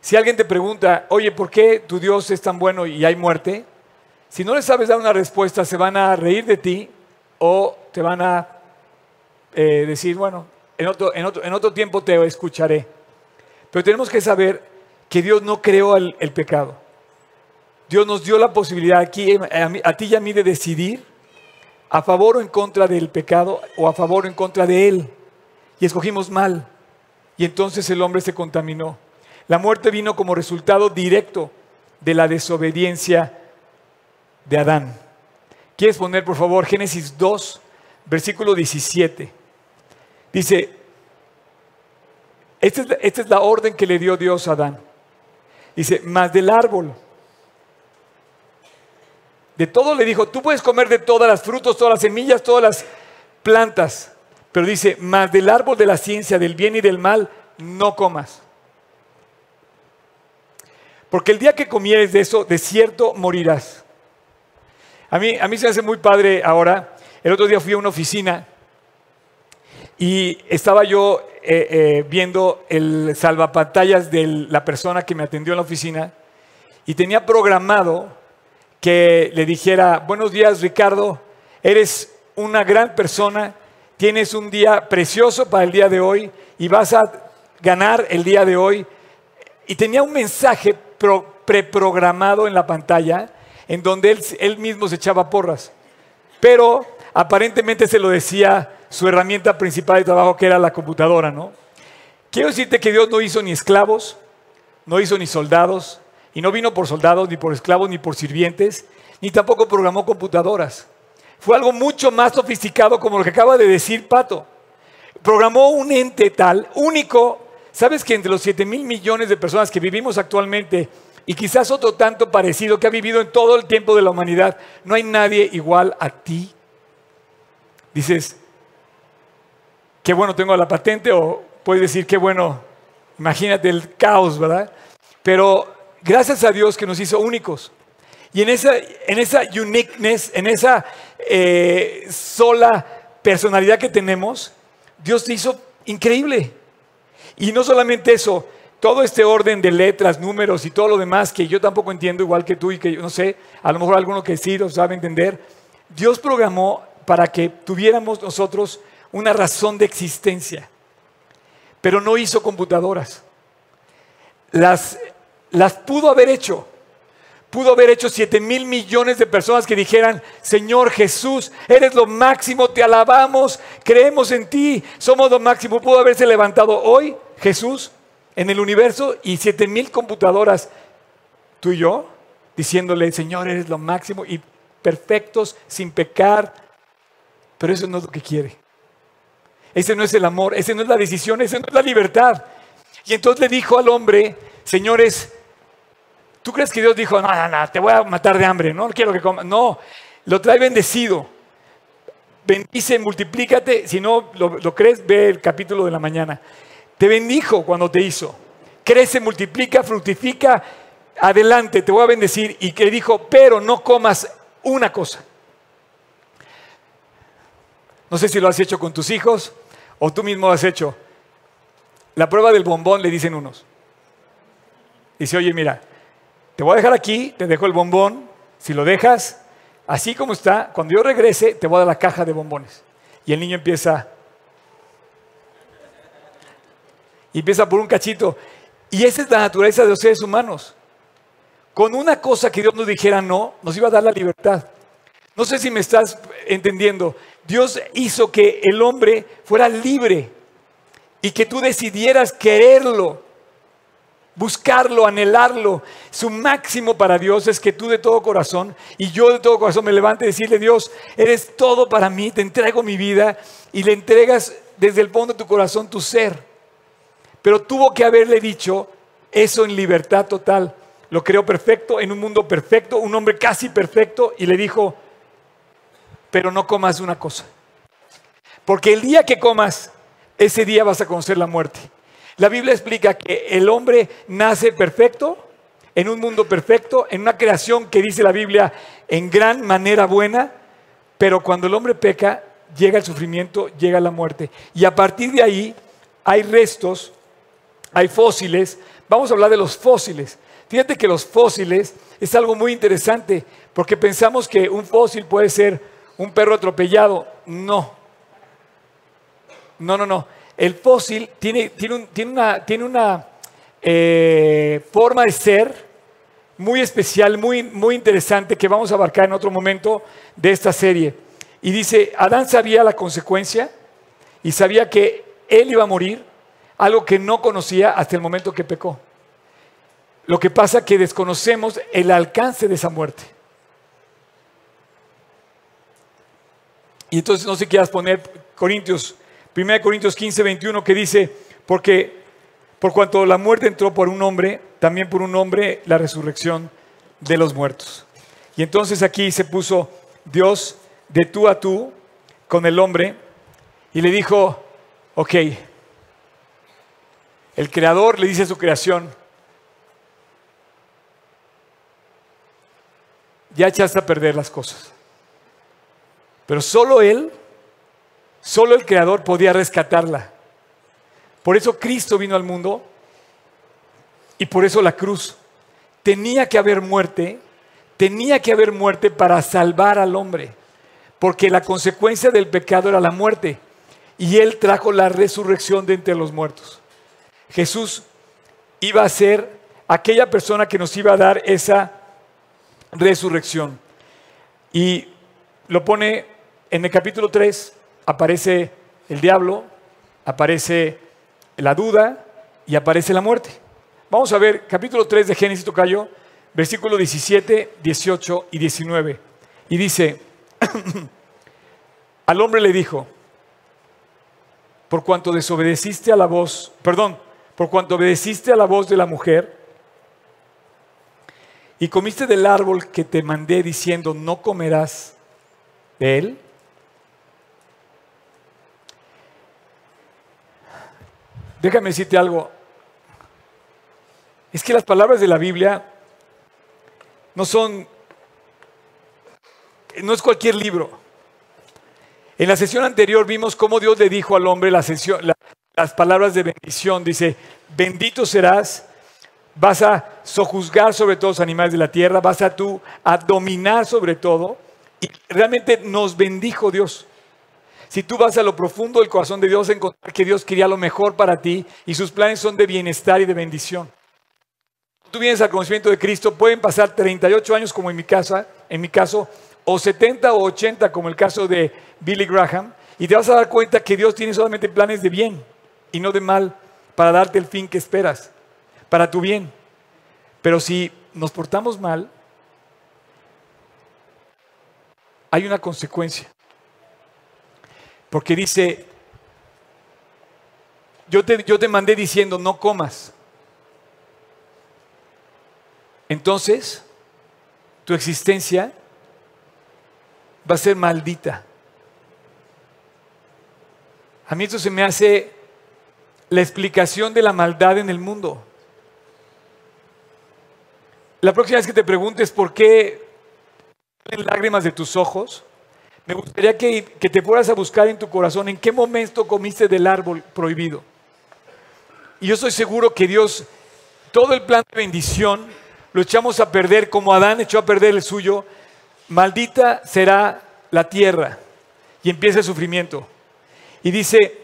Si alguien te pregunta, oye, ¿por qué tu Dios es tan bueno y hay muerte? Si no le sabes dar una respuesta, se van a reír de ti o te van a eh, decir, bueno, en otro, tiempo te escucharé. Pero tenemos que saber que Dios no creó el, pecado. Dios nos dio la posibilidad aquí, a, a ti y a mí, de decidir a favor o en contra del pecado o a favor o en contra de él. Y escogimos mal. Y entonces el hombre se contaminó. La muerte vino como resultado directo de la desobediencia de Adán. ¿Quieres poner, por favor, Génesis 2, versículo 17? Dice, esta es, la, esta es la orden que le dio Dios a Adán. Dice, más del árbol. De todo le dijo, tú puedes comer de todas las frutos, todas las semillas, todas las plantas. Pero dice, más del árbol de la ciencia, del bien y del mal, no comas. porque el día que comieres de eso, de cierto morirás. A mí, a mí se me hace muy padre ahora. El otro día fui a una oficina y estaba yo eh, eh, viendo el salvapantallas de la persona que me atendió en la oficina y tenía programado que le dijera, buenos días Ricardo, eres una gran persona, tienes un día precioso para el día de hoy y vas a ganar el día de hoy. Y tenía un mensaje preprogramado en la pantalla en donde él, él mismo se echaba porras. Pero aparentemente se lo decía su herramienta principal de trabajo, que era la computadora, ¿no? Quiero decirte que Dios no hizo ni esclavos, no hizo ni soldados, y no vino por soldados, ni por esclavos, ni por sirvientes, ni tampoco programó computadoras. Fue algo mucho más sofisticado como lo que acaba de decir Pato. Programó un ente tal, único. ¿Sabes que entre los 7 mil millones de personas que vivimos actualmente y quizás otro tanto parecido que ha vivido en todo el tiempo de la humanidad, no hay nadie igual a ti? Dices, qué bueno tengo la patente o puedes decir, qué bueno, imagínate el caos, ¿verdad? Pero gracias a Dios que nos hizo únicos. Y en esa, en esa uniqueness, en esa eh, sola personalidad que tenemos, Dios te hizo increíble. Y no solamente eso, todo este orden de letras, números y todo lo demás que yo tampoco entiendo igual que tú y que yo no sé, a lo mejor alguno que sí lo sabe entender, Dios programó para que tuviéramos nosotros una razón de existencia, pero no hizo computadoras. Las las pudo haber hecho. Pudo haber hecho 7 mil millones de personas que dijeran, Señor Jesús, eres lo máximo, te alabamos, creemos en ti, somos lo máximo. Pudo haberse levantado hoy Jesús en el universo y 7 mil computadoras, tú y yo, diciéndole, Señor, eres lo máximo y perfectos, sin pecar. Pero eso no es lo que quiere. Ese no es el amor, ese no es la decisión, ese no es la libertad. Y entonces le dijo al hombre, señores, ¿Tú crees que Dios dijo, no, no, no, te voy a matar de hambre, no quiero que comas? No, lo trae bendecido. Bendice, multiplícate. Si no lo, crees, ve el capítulo de la mañana. Te bendijo cuando te hizo. Crece, multiplica, fructifica. Adelante, te voy a bendecir. Y que dijo, pero no comas una cosa. No sé si lo has hecho con tus hijos o tú mismo has hecho. La prueba del bombón le dicen unos. Dice, oye, mira, te voy a dejar aquí, te dejo el bombón, si lo dejas así como está, cuando yo regrese te voy a dar la caja de bombones. Y el niño empieza, y empieza por un cachito. Y esa es la naturaleza de los seres humanos. Con una cosa que Dios nos dijera no, nos iba a dar la libertad. No sé si me estás entendiendo. Dios hizo que el hombre fuera libre y que tú decidieras quererlo buscarlo, anhelarlo. Su máximo para Dios es que tú de todo corazón y yo de todo corazón me levante y decirle, Dios, eres todo para mí, te entrego mi vida y le entregas desde el fondo de tu corazón tu ser. Pero tuvo que haberle dicho eso en libertad total. Lo creó perfecto, en un mundo perfecto, un hombre casi perfecto, y le dijo, pero no comas una cosa. Porque el día que comas, ese día vas a conocer la muerte. La Biblia explica que el hombre nace perfecto, en un mundo perfecto, en una creación que dice la Biblia en gran manera buena, pero cuando el hombre peca, llega el sufrimiento, llega la muerte. Y a partir de ahí hay restos, hay fósiles. Vamos a hablar de los fósiles. Fíjate que los fósiles es algo muy interesante, porque pensamos que un fósil puede ser un perro atropellado. No. No, no, no el fósil tiene, una, eh, forma de ser muy especial, muy, muy interesante, que vamos a abarcar en otro momento de esta serie. Y dice, Adán sabía la consecuencia y sabía que él iba a morir, algo que no conocía hasta el momento que pecó. Lo que pasa es que desconocemos el alcance de esa muerte. Y entonces no sé quieras poner Corintios 1 Corintios 15, 21 que dice, porque por cuanto la muerte entró por un hombre, también por un hombre la resurrección de los muertos. Y entonces aquí se puso Dios de tú a tú con el hombre y le dijo, ok, el creador le dice a su creación, ya echaste a perder las cosas. Pero solo Él, solo el Creador podía rescatarla. Por eso Cristo vino al mundo y por eso la cruz. Tenía que haber muerte, tenía que haber muerte para salvar al hombre, porque la consecuencia del pecado era la muerte y Él trajo la resurrección de entre los muertos. Jesús iba a ser aquella persona que nos iba a dar esa resurrección. Y lo pone en el capítulo 3, aparece el diablo, aparece la duda y aparece la muerte. Vamos a ver capítulo 3 de Génesis Tocayo, versículo 17, 18 y 19. Y dice, al hombre le dijo, por cuanto desobedeciste a la voz, perdón, por cuanto obedeciste a la voz de la mujer y comiste del árbol que te mandé diciendo, no comerás de él. Déjame decirte algo. Es que las palabras de la Biblia no son, no es cualquier libro. En la sesión anterior vimos cómo Dios le dijo al hombre la las palabras de bendición. Dice, bendito serás, vas a sojuzgar sobre todos los animales de la tierra, vas a tú a dominar sobre todo. Y realmente nos bendijo Dios. Si tú vas a lo profundo del corazón de Dios, encontrar que Dios quería lo mejor para ti y sus planes son de bienestar y de bendición. Tú vienes al conocimiento de Cristo, pueden pasar 38 años como en mi casa, en mi caso, o 70 o 80 como el caso de Billy Graham, y te vas a dar cuenta que Dios tiene solamente planes de bien y no de mal para darte el fin que esperas, para tu bien. Pero si nos portamos mal, hay una consecuencia. Porque dice, yo te, yo te mandé diciendo, no comas. Entonces, tu existencia va a ser maldita. A mí esto se me hace la explicación de la maldad en el mundo. La próxima vez que te preguntes por qué lágrimas de tus ojos, me gustaría que, te fueras a buscar en tu corazón en qué momento comiste del árbol prohibido. Y yo estoy seguro que Dios, todo el plan de bendición, lo echamos a perder como Adán echó a perder el suyo. Maldita será la tierra. Y empieza el sufrimiento. Y dice,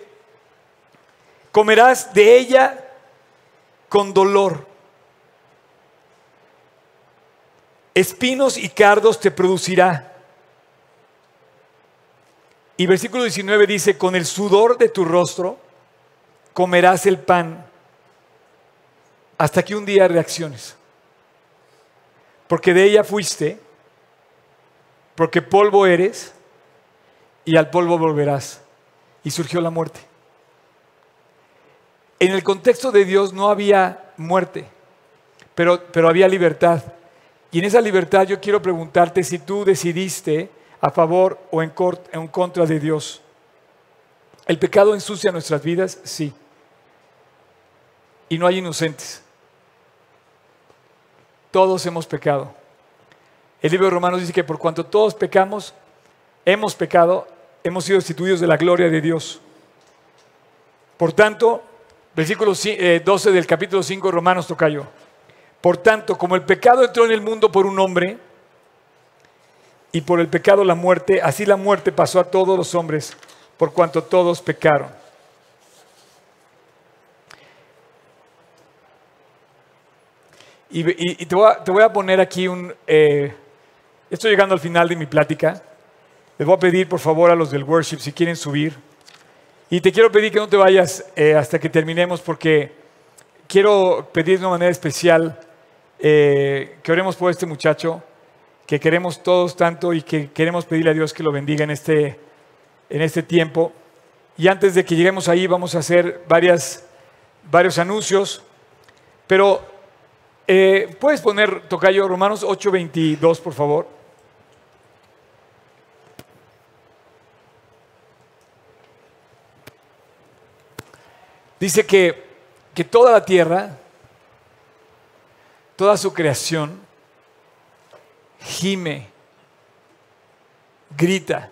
comerás de ella con dolor. Espinos y cardos te producirá y versículo 19 dice, con el sudor de tu rostro comerás el pan hasta que un día reacciones. Porque de ella fuiste, porque polvo eres y al polvo volverás. Y surgió la muerte. En el contexto de Dios no había muerte, pero, pero había libertad. Y en esa libertad yo quiero preguntarte si tú decidiste a favor o en, contra de Dios. ¿El pecado ensucia nuestras vidas? Sí. Y no hay inocentes. Todos hemos pecado. El libro de Romanos dice que por cuanto todos pecamos, hemos pecado, hemos sido destituidos de la gloria de Dios. Por tanto, versículo 12 eh, del capítulo 5 de Romanos tocayo. Por tanto, como el pecado entró en el mundo por un hombre, y por el pecado la muerte, así la muerte pasó a todos los hombres, por cuanto todos pecaron. Y, te, voy a, poner aquí un... Eh, estoy llegando al final de mi plática. Les voy a pedir, por favor, a los del worship, si quieren subir. Y te quiero pedir que no te vayas eh, hasta que terminemos, porque quiero pedir de una manera especial eh, que oremos por este muchacho que queremos todos tanto y que queremos pedirle a Dios que lo bendiga en este, en este tiempo. Y antes de que lleguemos ahí vamos a hacer varios anuncios, pero eh, puedes poner, Tocayo, Romanos 8:22, por favor. Dice que, que toda la tierra, toda su creación, gime, grita,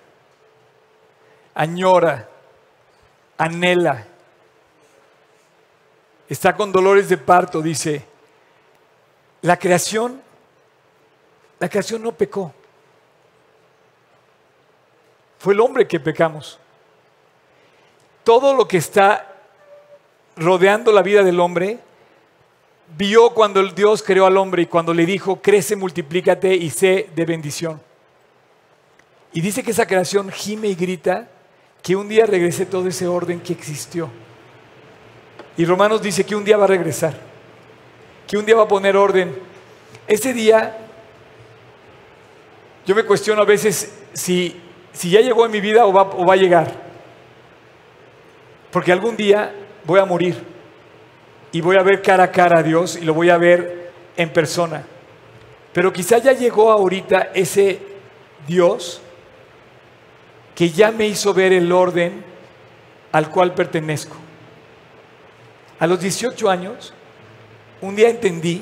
añora, anhela, está con dolores de parto, dice, la creación, la creación no pecó. Fue el hombre que pecamos. Todo lo que está rodeando la vida del hombre, vio cuando el Dios creó al hombre y cuando le dijo, crece, multiplícate y sé de bendición. Y dice que esa creación gime y grita que un día regrese todo ese orden que existió. Y Romanos dice que un día va a regresar, que un día va a poner orden. Ese día, yo me cuestiono a veces si, si ya llegó en mi vida o va, o va a llegar. Porque algún día voy a morir y voy a ver cara a cara a Dios y lo voy a ver en persona. Pero quizá ya llegó ahorita ese Dios que ya me hizo ver el orden al cual pertenezco. A los 18 años, un día entendí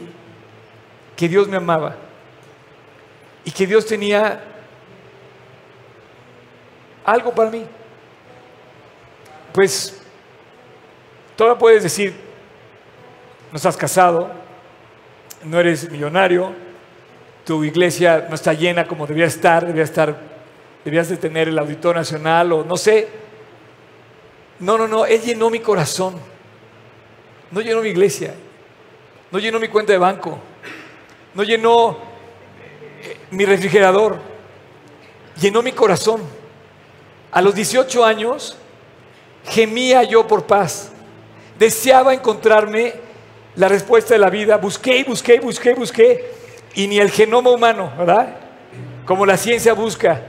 que Dios me amaba y que Dios tenía algo para mí. Pues todavía puedes decir, no estás casado, no eres millonario, tu iglesia no está llena como debía estar, debía estar debías de tener el Auditor Nacional o no sé. No, no, no, Él llenó mi corazón. No llenó mi iglesia. No llenó mi cuenta de banco. No llenó eh, mi refrigerador. Llenó mi corazón. A los 18 años gemía yo por paz. Deseaba encontrarme la respuesta de la vida. Busqué y busqué y busqué y busqué. Y ni el genoma humano, ¿verdad? Como la ciencia busca,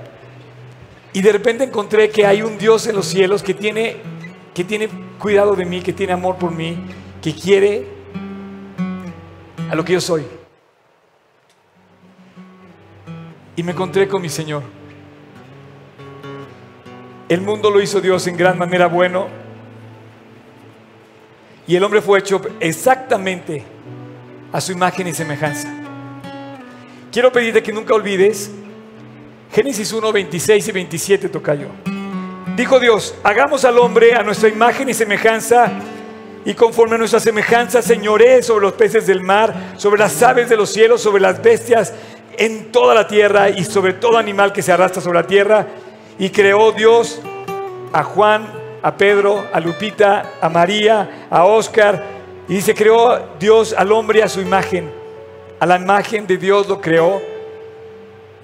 y de repente encontré que hay un Dios en los cielos que tiene, que tiene cuidado de mí, que tiene amor por mí, que quiere a lo que yo soy. Y me encontré con mi Señor. El mundo lo hizo Dios en gran manera bueno. Y el hombre fue hecho exactamente a su imagen y semejanza. Quiero pedirte que nunca olvides Génesis 1, 26 y 27 yo. Dijo Dios, hagamos al hombre a nuestra imagen y semejanza y conforme a nuestra semejanza señoree sobre los peces del mar, sobre las aves de los cielos, sobre las bestias en toda la tierra y sobre todo animal que se arrastra sobre la tierra. Y creó Dios a Juan, a Pedro, a Lupita, a María, a Oscar. Y dice, creó Dios al hombre a su imagen. A la imagen de Dios lo creó.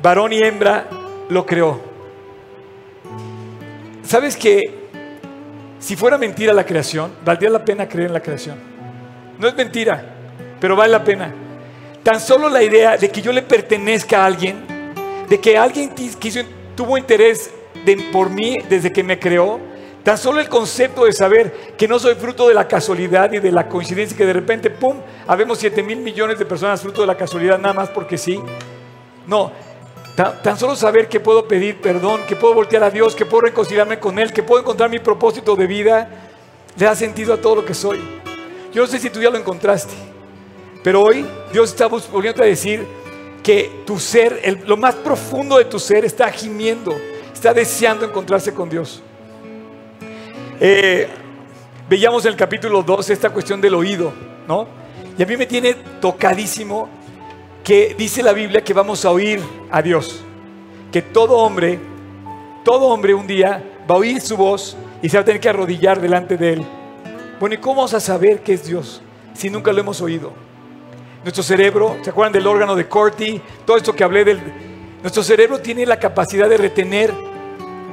Varón y hembra lo creó. ¿Sabes que si fuera mentira la creación, valdría la pena creer en la creación? No es mentira, pero vale la pena. Tan solo la idea de que yo le pertenezca a alguien, de que alguien quiso, tuvo interés por mí desde que me creó, tan solo el concepto de saber que no soy fruto de la casualidad y de la coincidencia, que de repente, ¡pum!, habemos 7 mil millones de personas fruto de la casualidad nada más porque sí. No, Tan, solo saber que puedo pedir perdón, que puedo voltear a Dios, que puedo reconciliarme con Él, que puedo encontrar mi propósito de vida, le da sentido a todo lo que soy. Yo no sé si tú ya lo encontraste, pero hoy Dios está volviendo a decir que tu ser, lo más profundo de tu ser está gimiendo, está deseando encontrarse con Dios. Eh, veíamos en el capítulo 2 esta cuestión del oído, ¿no? Y a mí me tiene tocadísimo que dice la Biblia que vamos a oír a Dios. Que todo hombre, todo hombre un día va a oír su voz y se va a tener que arrodillar delante de Él. Bueno, ¿y cómo vamos a saber que es Dios si nunca lo hemos oído? Nuestro cerebro, ¿se acuerdan del órgano de Corti? Todo esto que hablé del... Nuestro cerebro tiene la capacidad de retener.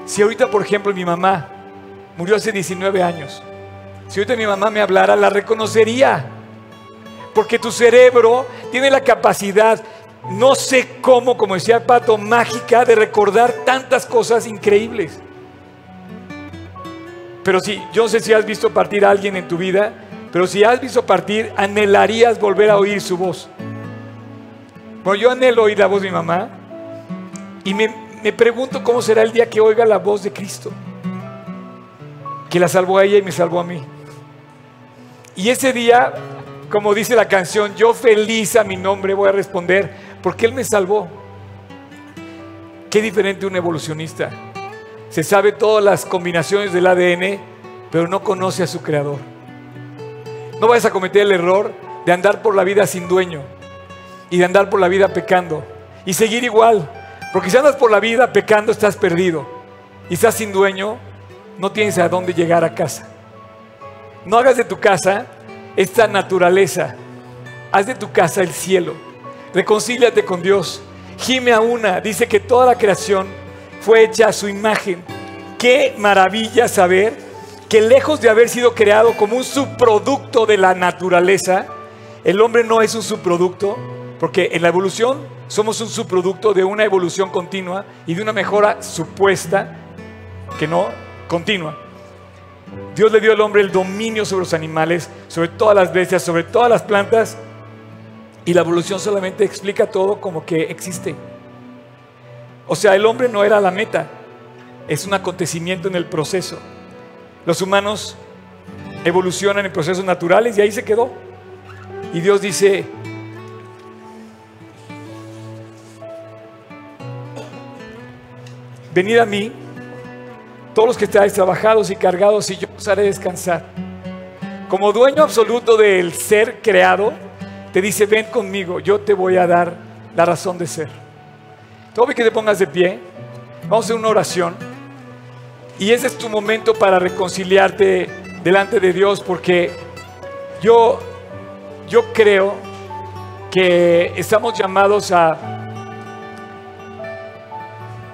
Si ahorita, por ejemplo, mi mamá murió hace 19 años, si ahorita mi mamá me hablara, la reconocería. Porque tu cerebro tiene la capacidad, no sé cómo, como decía el pato, mágica de recordar tantas cosas increíbles. Pero si, yo no sé si has visto partir a alguien en tu vida, pero si has visto partir, anhelarías volver a oír su voz. Bueno, yo anhelo oír la voz de mi mamá y me, me pregunto cómo será el día que oiga la voz de Cristo, que la salvó a ella y me salvó a mí. Y ese día como dice la canción, yo feliz a mi nombre voy a responder, porque Él me salvó. Qué diferente un evolucionista. Se sabe todas las combinaciones del ADN, pero no conoce a su creador. No vayas a cometer el error de andar por la vida sin dueño y de andar por la vida pecando y seguir igual. Porque si andas por la vida pecando estás perdido y estás sin dueño, no tienes a dónde llegar a casa. No hagas de tu casa esta naturaleza. Haz de tu casa el cielo. Reconcíliate con Dios. Gime a una. Dice que toda la creación fue hecha a su imagen. Qué maravilla saber que lejos de haber sido creado como un subproducto de la naturaleza, el hombre no es un subproducto, porque en la evolución somos un subproducto de una evolución continua y de una mejora supuesta que no continua. Dios le dio al hombre el dominio sobre los animales, sobre todas las bestias, sobre todas las plantas, y la evolución solamente explica todo como que existe. O sea, el hombre no era la meta, es un acontecimiento en el proceso. Los humanos evolucionan en procesos naturales y ahí se quedó. Y Dios dice, venid a mí, todos los que estáis trabajados y cargados, y yo os haré descansar. Como dueño absoluto del ser creado, te dice, ven conmigo, yo te voy a dar la razón de ser. Todo que te pongas de pie, vamos a hacer una oración. Y ese es tu momento para reconciliarte delante de Dios, porque yo, yo creo que estamos llamados a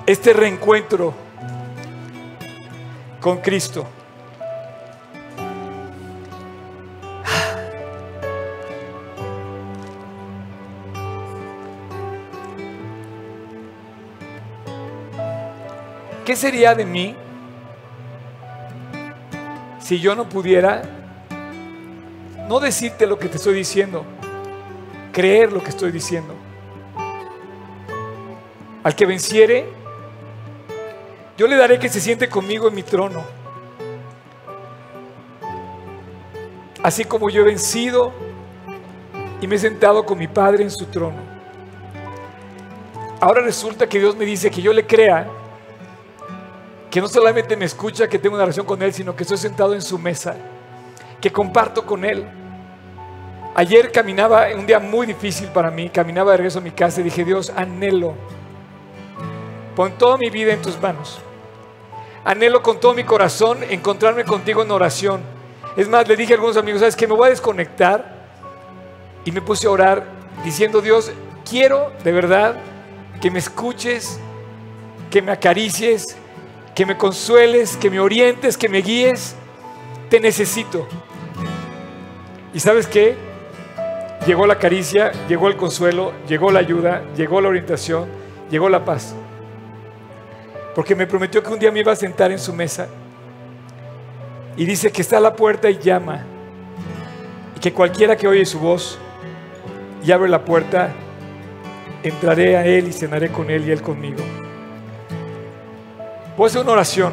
este reencuentro con Cristo. ¿Qué sería de mí si yo no pudiera no decirte lo que te estoy diciendo, creer lo que estoy diciendo? Al que venciere, yo le daré que se siente conmigo en mi trono. Así como yo he vencido y me he sentado con mi Padre en su trono. Ahora resulta que Dios me dice que yo le crea, que no solamente me escucha, que tengo una relación con Él, sino que estoy sentado en su mesa, que comparto con Él. Ayer caminaba, un día muy difícil para mí, caminaba de regreso a mi casa y dije, Dios, anhelo Pon toda mi vida en tus manos. Anhelo con todo mi corazón encontrarme contigo en oración. Es más, le dije a algunos amigos, ¿sabes que Me voy a desconectar. Y me puse a orar diciendo, Dios, quiero de verdad que me escuches, que me acaricies, que me consueles, que me orientes, que me guíes. Te necesito. ¿Y sabes qué? Llegó la caricia, llegó el consuelo, llegó la ayuda, llegó la orientación, llegó la paz porque me prometió que un día me iba a sentar en su mesa. Y dice que está a la puerta y llama. Y que cualquiera que oye su voz y abre la puerta, entraré a Él y cenaré con Él y Él conmigo. Voy a hacer una oración.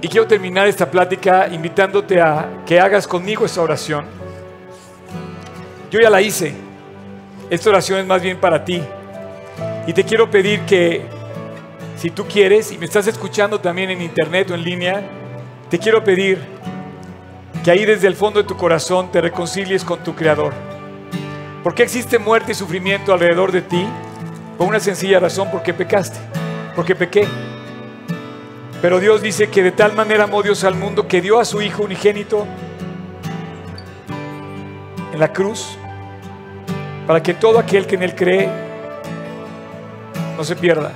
Y quiero terminar esta plática invitándote a que hagas conmigo esta oración. Yo ya la hice. Esta oración es más bien para ti. Y te quiero pedir que si tú quieres y me estás escuchando también en internet o en línea, te quiero pedir que ahí desde el fondo de tu corazón te reconcilies con tu Creador. ¿Por qué existe muerte y sufrimiento alrededor de ti? Por una sencilla razón, porque pecaste, porque pequé. Pero Dios dice que de tal manera amó Dios al mundo que dio a su Hijo unigénito en la cruz para que todo aquel que en Él cree no se pierda,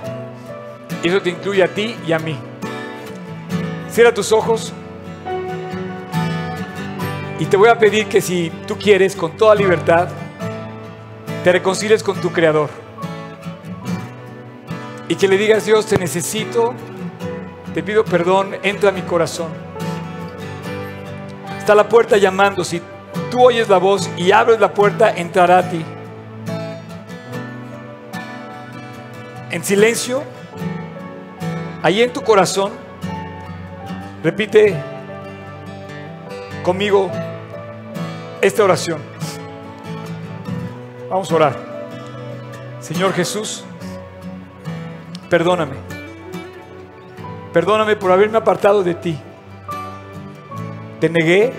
y eso te incluye a ti y a mí. Cierra tus ojos. Y te voy a pedir que si tú quieres, con toda libertad, te reconcilies con tu Creador. Y que le digas, Dios, te necesito, te pido perdón, entra a mi corazón. Está la puerta llamando. Si tú oyes la voz y abres la puerta, entrará a ti. En silencio, Ahí en tu corazón, repite conmigo esta oración. Vamos a orar. Señor Jesús, perdóname. Perdóname por haberme apartado de ti. Te negué,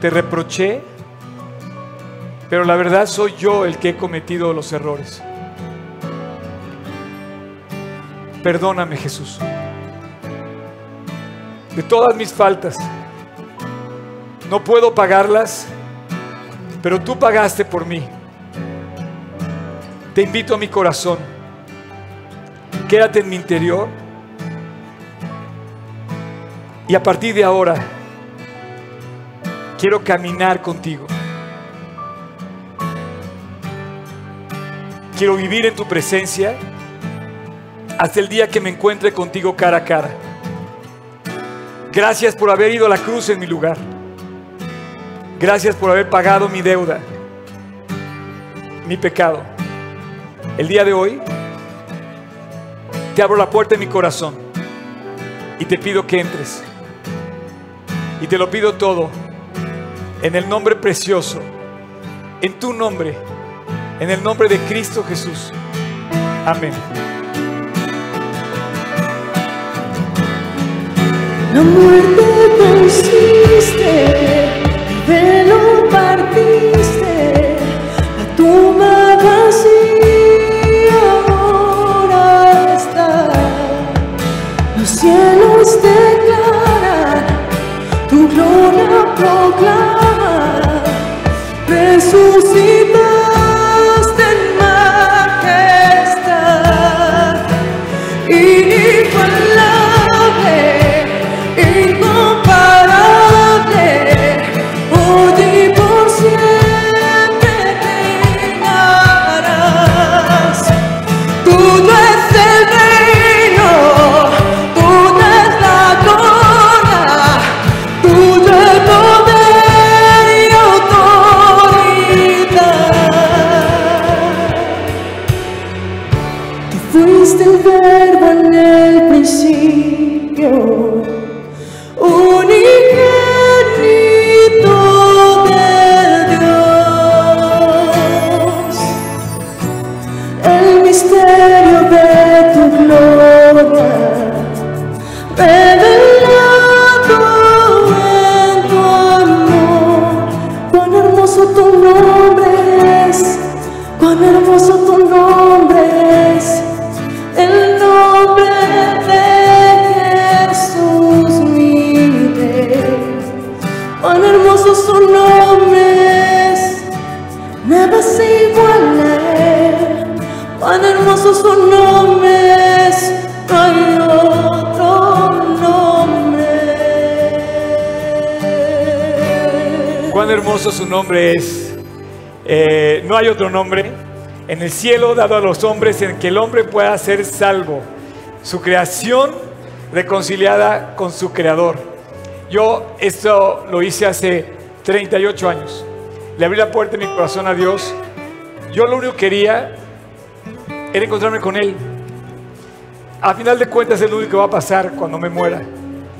te reproché, pero la verdad soy yo el que he cometido los errores. Perdóname Jesús de todas mis faltas. No puedo pagarlas, pero tú pagaste por mí. Te invito a mi corazón. Quédate en mi interior. Y a partir de ahora, quiero caminar contigo. Quiero vivir en tu presencia hasta el día que me encuentre contigo cara a cara. Gracias por haber ido a la cruz en mi lugar. Gracias por haber pagado mi deuda, mi pecado. El día de hoy te abro la puerta de mi corazón y te pido que entres. Y te lo pido todo en el nombre precioso, en tu nombre, en el nombre de Cristo Jesús. Amén. La muerte consiste, el velo partiste, otro nombre. Cuán hermoso su nombre es. Eh, no hay otro nombre en el cielo dado a los hombres en que el hombre pueda ser salvo. Su creación reconciliada con su creador. Yo esto lo hice hace 38 años. Le abrí la puerta de mi corazón a Dios. Yo lo único que quería era encontrarme con Él. A final de cuentas es lo único que va a pasar cuando me muera.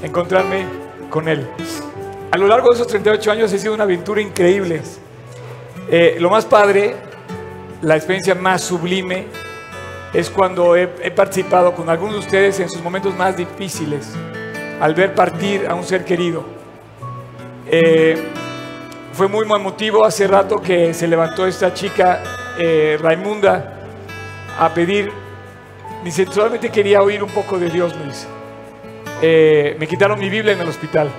Encontrarme con Él. A lo largo de esos 38 años ha sido una aventura increíble. Eh, lo más padre, la experiencia más sublime, es cuando he, he participado con algunos de ustedes en sus momentos más difíciles, al ver partir a un ser querido. Eh, fue muy, emotivo hace rato que se levantó esta chica, eh, Raimunda, a pedir, dice, solamente quería oír un poco de Dios, me dice. Eh, me quitaron mi Biblia en el hospital.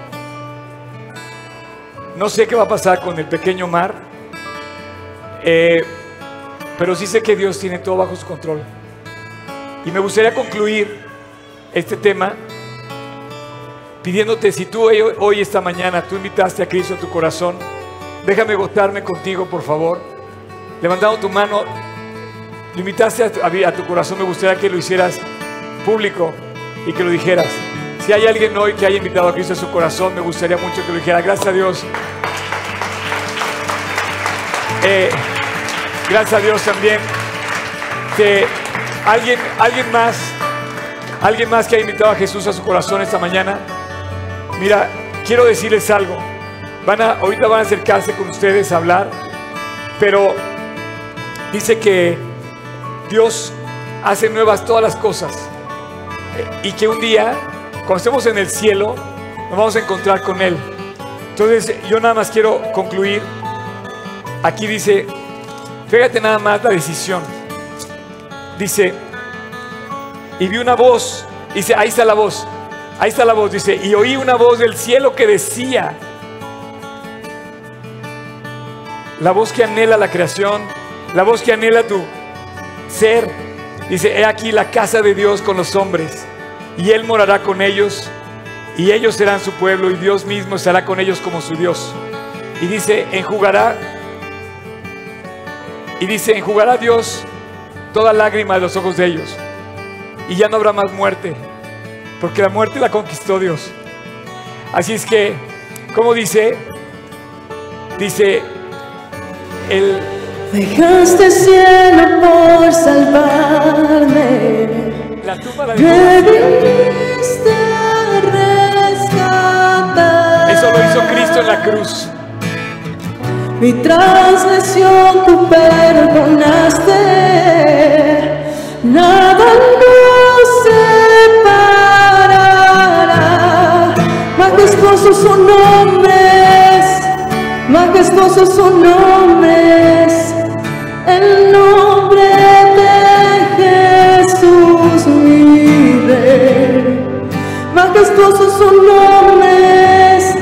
No sé qué va a pasar con el pequeño mar, eh, pero sí sé que Dios tiene todo bajo su control. Y me gustaría concluir este tema pidiéndote si tú hoy, esta mañana, tú invitaste a Cristo a tu corazón, déjame gozarme contigo, por favor. Levantando tu mano, lo invitaste a tu, corazón, me gustaría que lo hicieras público y que lo dijeras. Si hay alguien hoy que haya invitado a Cristo a su corazón, me gustaría mucho que lo dijera. Gracias a Dios. Eh, gracias a Dios también que alguien, alguien más, alguien más que haya invitado a Jesús a su corazón esta mañana. Mira, quiero decirles algo. Van a, ahorita van a acercarse con ustedes a hablar, pero dice que Dios hace nuevas todas las cosas. Y que un día, cuando estemos en el cielo, nos vamos a encontrar con Él. Entonces, yo nada más quiero concluir. Aquí dice, fíjate nada más la decisión. Dice, y vi una voz, dice, ahí está la voz, ahí está la voz, dice, y oí una voz del cielo que decía, la voz que anhela la creación, la voz que anhela tu ser, dice, he aquí la casa de Dios con los hombres, y Él morará con ellos, y ellos serán su pueblo, y Dios mismo estará con ellos como su Dios. Y dice, enjugará, y dice, enjugará Dios toda lágrima de los ojos de ellos y ya no habrá más muerte, porque la muerte la conquistó Dios. Así es que, como dice, dice el Dejaste cielo por salvarme. la tumba la Me viniste a rescatar. Eso lo hizo Cristo en la cruz. Mi transgresión tú perdonaste. Nada nos separará. Majestuosos son nombres, majestuosos son nombres. Majestuosos son nombres.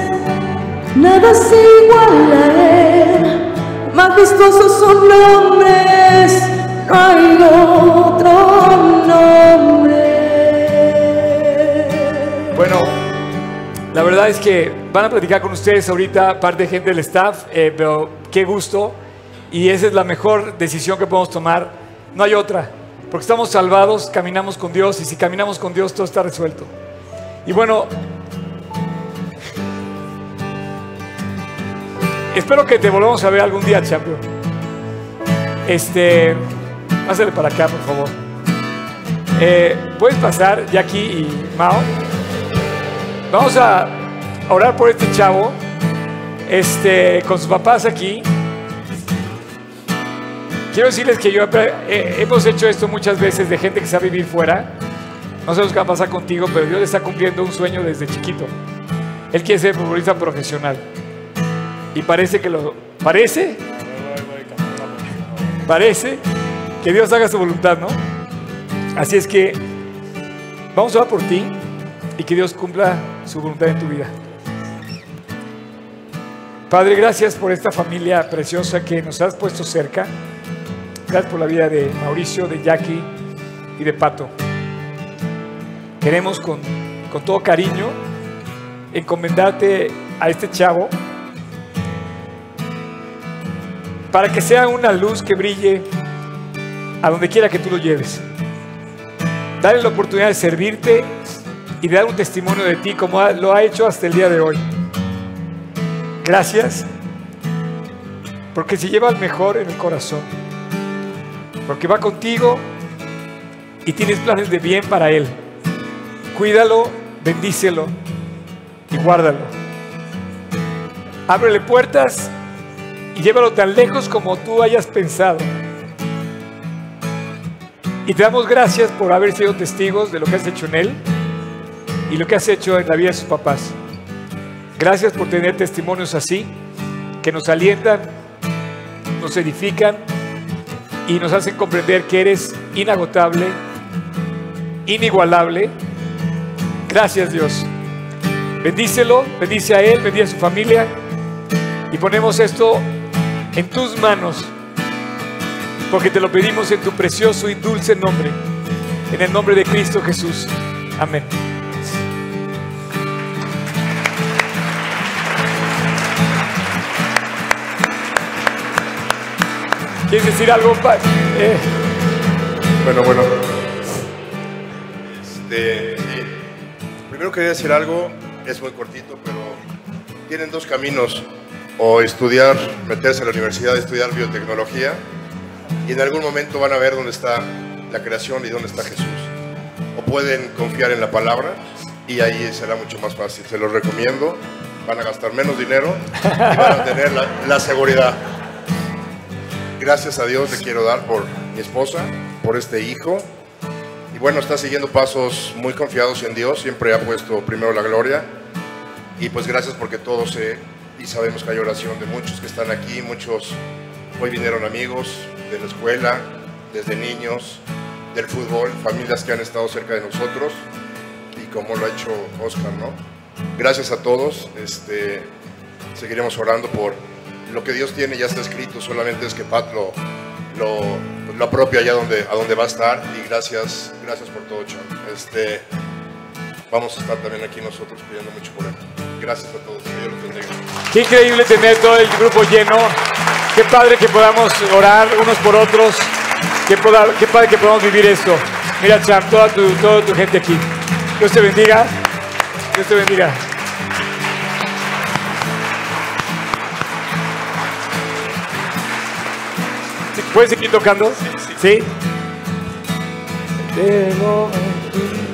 Nada se iguala a él, majestuosos son nombres, no hay otro nombre. Bueno, la verdad es que van a platicar con ustedes ahorita parte de gente del staff, eh, pero qué gusto. Y esa es la mejor decisión que podemos tomar. No hay otra. Porque estamos salvados, caminamos con Dios y si caminamos con Dios todo está resuelto. Y bueno, espero que te volvamos a ver algún día, champion. Este, pásale para acá, por favor. Eh, Puedes pasar, Jackie y Mao. Vamos a orar por este chavo, este, con sus papás aquí. Quiero decirles que yo hemos hecho esto muchas veces de gente que sabe vivir fuera. No sé qué va a pasar contigo, pero Dios le está cumpliendo un sueño desde chiquito. Él quiere ser futbolista profesional. Y parece que lo... ¿Parece? Parece que Dios haga su voluntad, ¿no? Así es que vamos a orar por ti y que Dios cumpla su voluntad en tu vida. Padre, gracias por esta familia preciosa que nos has puesto cerca. Gracias por la vida de Mauricio, de Jackie y de Pato. Queremos con, con todo cariño encomendarte a este chavo para que sea una luz que brille a donde quiera que tú lo lleves. Dale la oportunidad de servirte y de dar un testimonio de ti como lo ha hecho hasta el día de hoy. Gracias, porque se lleva el mejor en el corazón, porque va contigo y tienes planes de bien para él. Cuídalo, bendícelo y guárdalo. Ábrele puertas y llévalo tan lejos como tú hayas pensado. Y te damos gracias por haber sido testigos de lo que has hecho en él y lo que has hecho en la vida de sus papás. Gracias por tener testimonios así, que nos alientan, nos edifican y nos hacen comprender que eres inagotable, inigualable. Gracias Dios. Bendícelo, bendice a él, bendice a su familia y ponemos esto en tus manos porque te lo pedimos en tu precioso y dulce nombre, en el nombre de Cristo Jesús. Amén. ¿Quieres decir algo? pa- eh, Bueno, bueno. Este. Primero quería decir algo, es muy cortito, pero tienen dos caminos. O estudiar, meterse a la universidad, estudiar biotecnología, y en algún momento van a ver dónde está la creación y dónde está Jesús. O pueden confiar en la palabra, y ahí será mucho más fácil. Se los recomiendo. Van a gastar menos dinero y van a tener la, la seguridad. Gracias a Dios le quiero dar por mi esposa, por este hijo bueno, está siguiendo pasos muy confiados en Dios, siempre ha puesto primero la gloria. Y pues gracias porque todos sé y sabemos que hay oración de muchos que están aquí, muchos hoy vinieron amigos de la escuela, desde niños, del fútbol, familias que han estado cerca de nosotros y como lo ha hecho Oscar, ¿no? Gracias a todos, este, seguiremos orando por lo que Dios tiene, ya está escrito, solamente es que Pat lo, lo, lo apropia allá donde, a donde va a estar y gracias, gracias por todo, Chan. Este, vamos a estar también aquí nosotros pidiendo mucho por él. Gracias a todos, que Dios los bendiga. Qué increíble tener todo el grupo lleno. Qué padre que podamos orar unos por otros. Qué padre que podamos vivir esto. Mira, Cham, toda tu, toda tu gente aquí. Dios te bendiga. Dios te bendiga. ¿Puedes seguir tocando? Sí. Ti.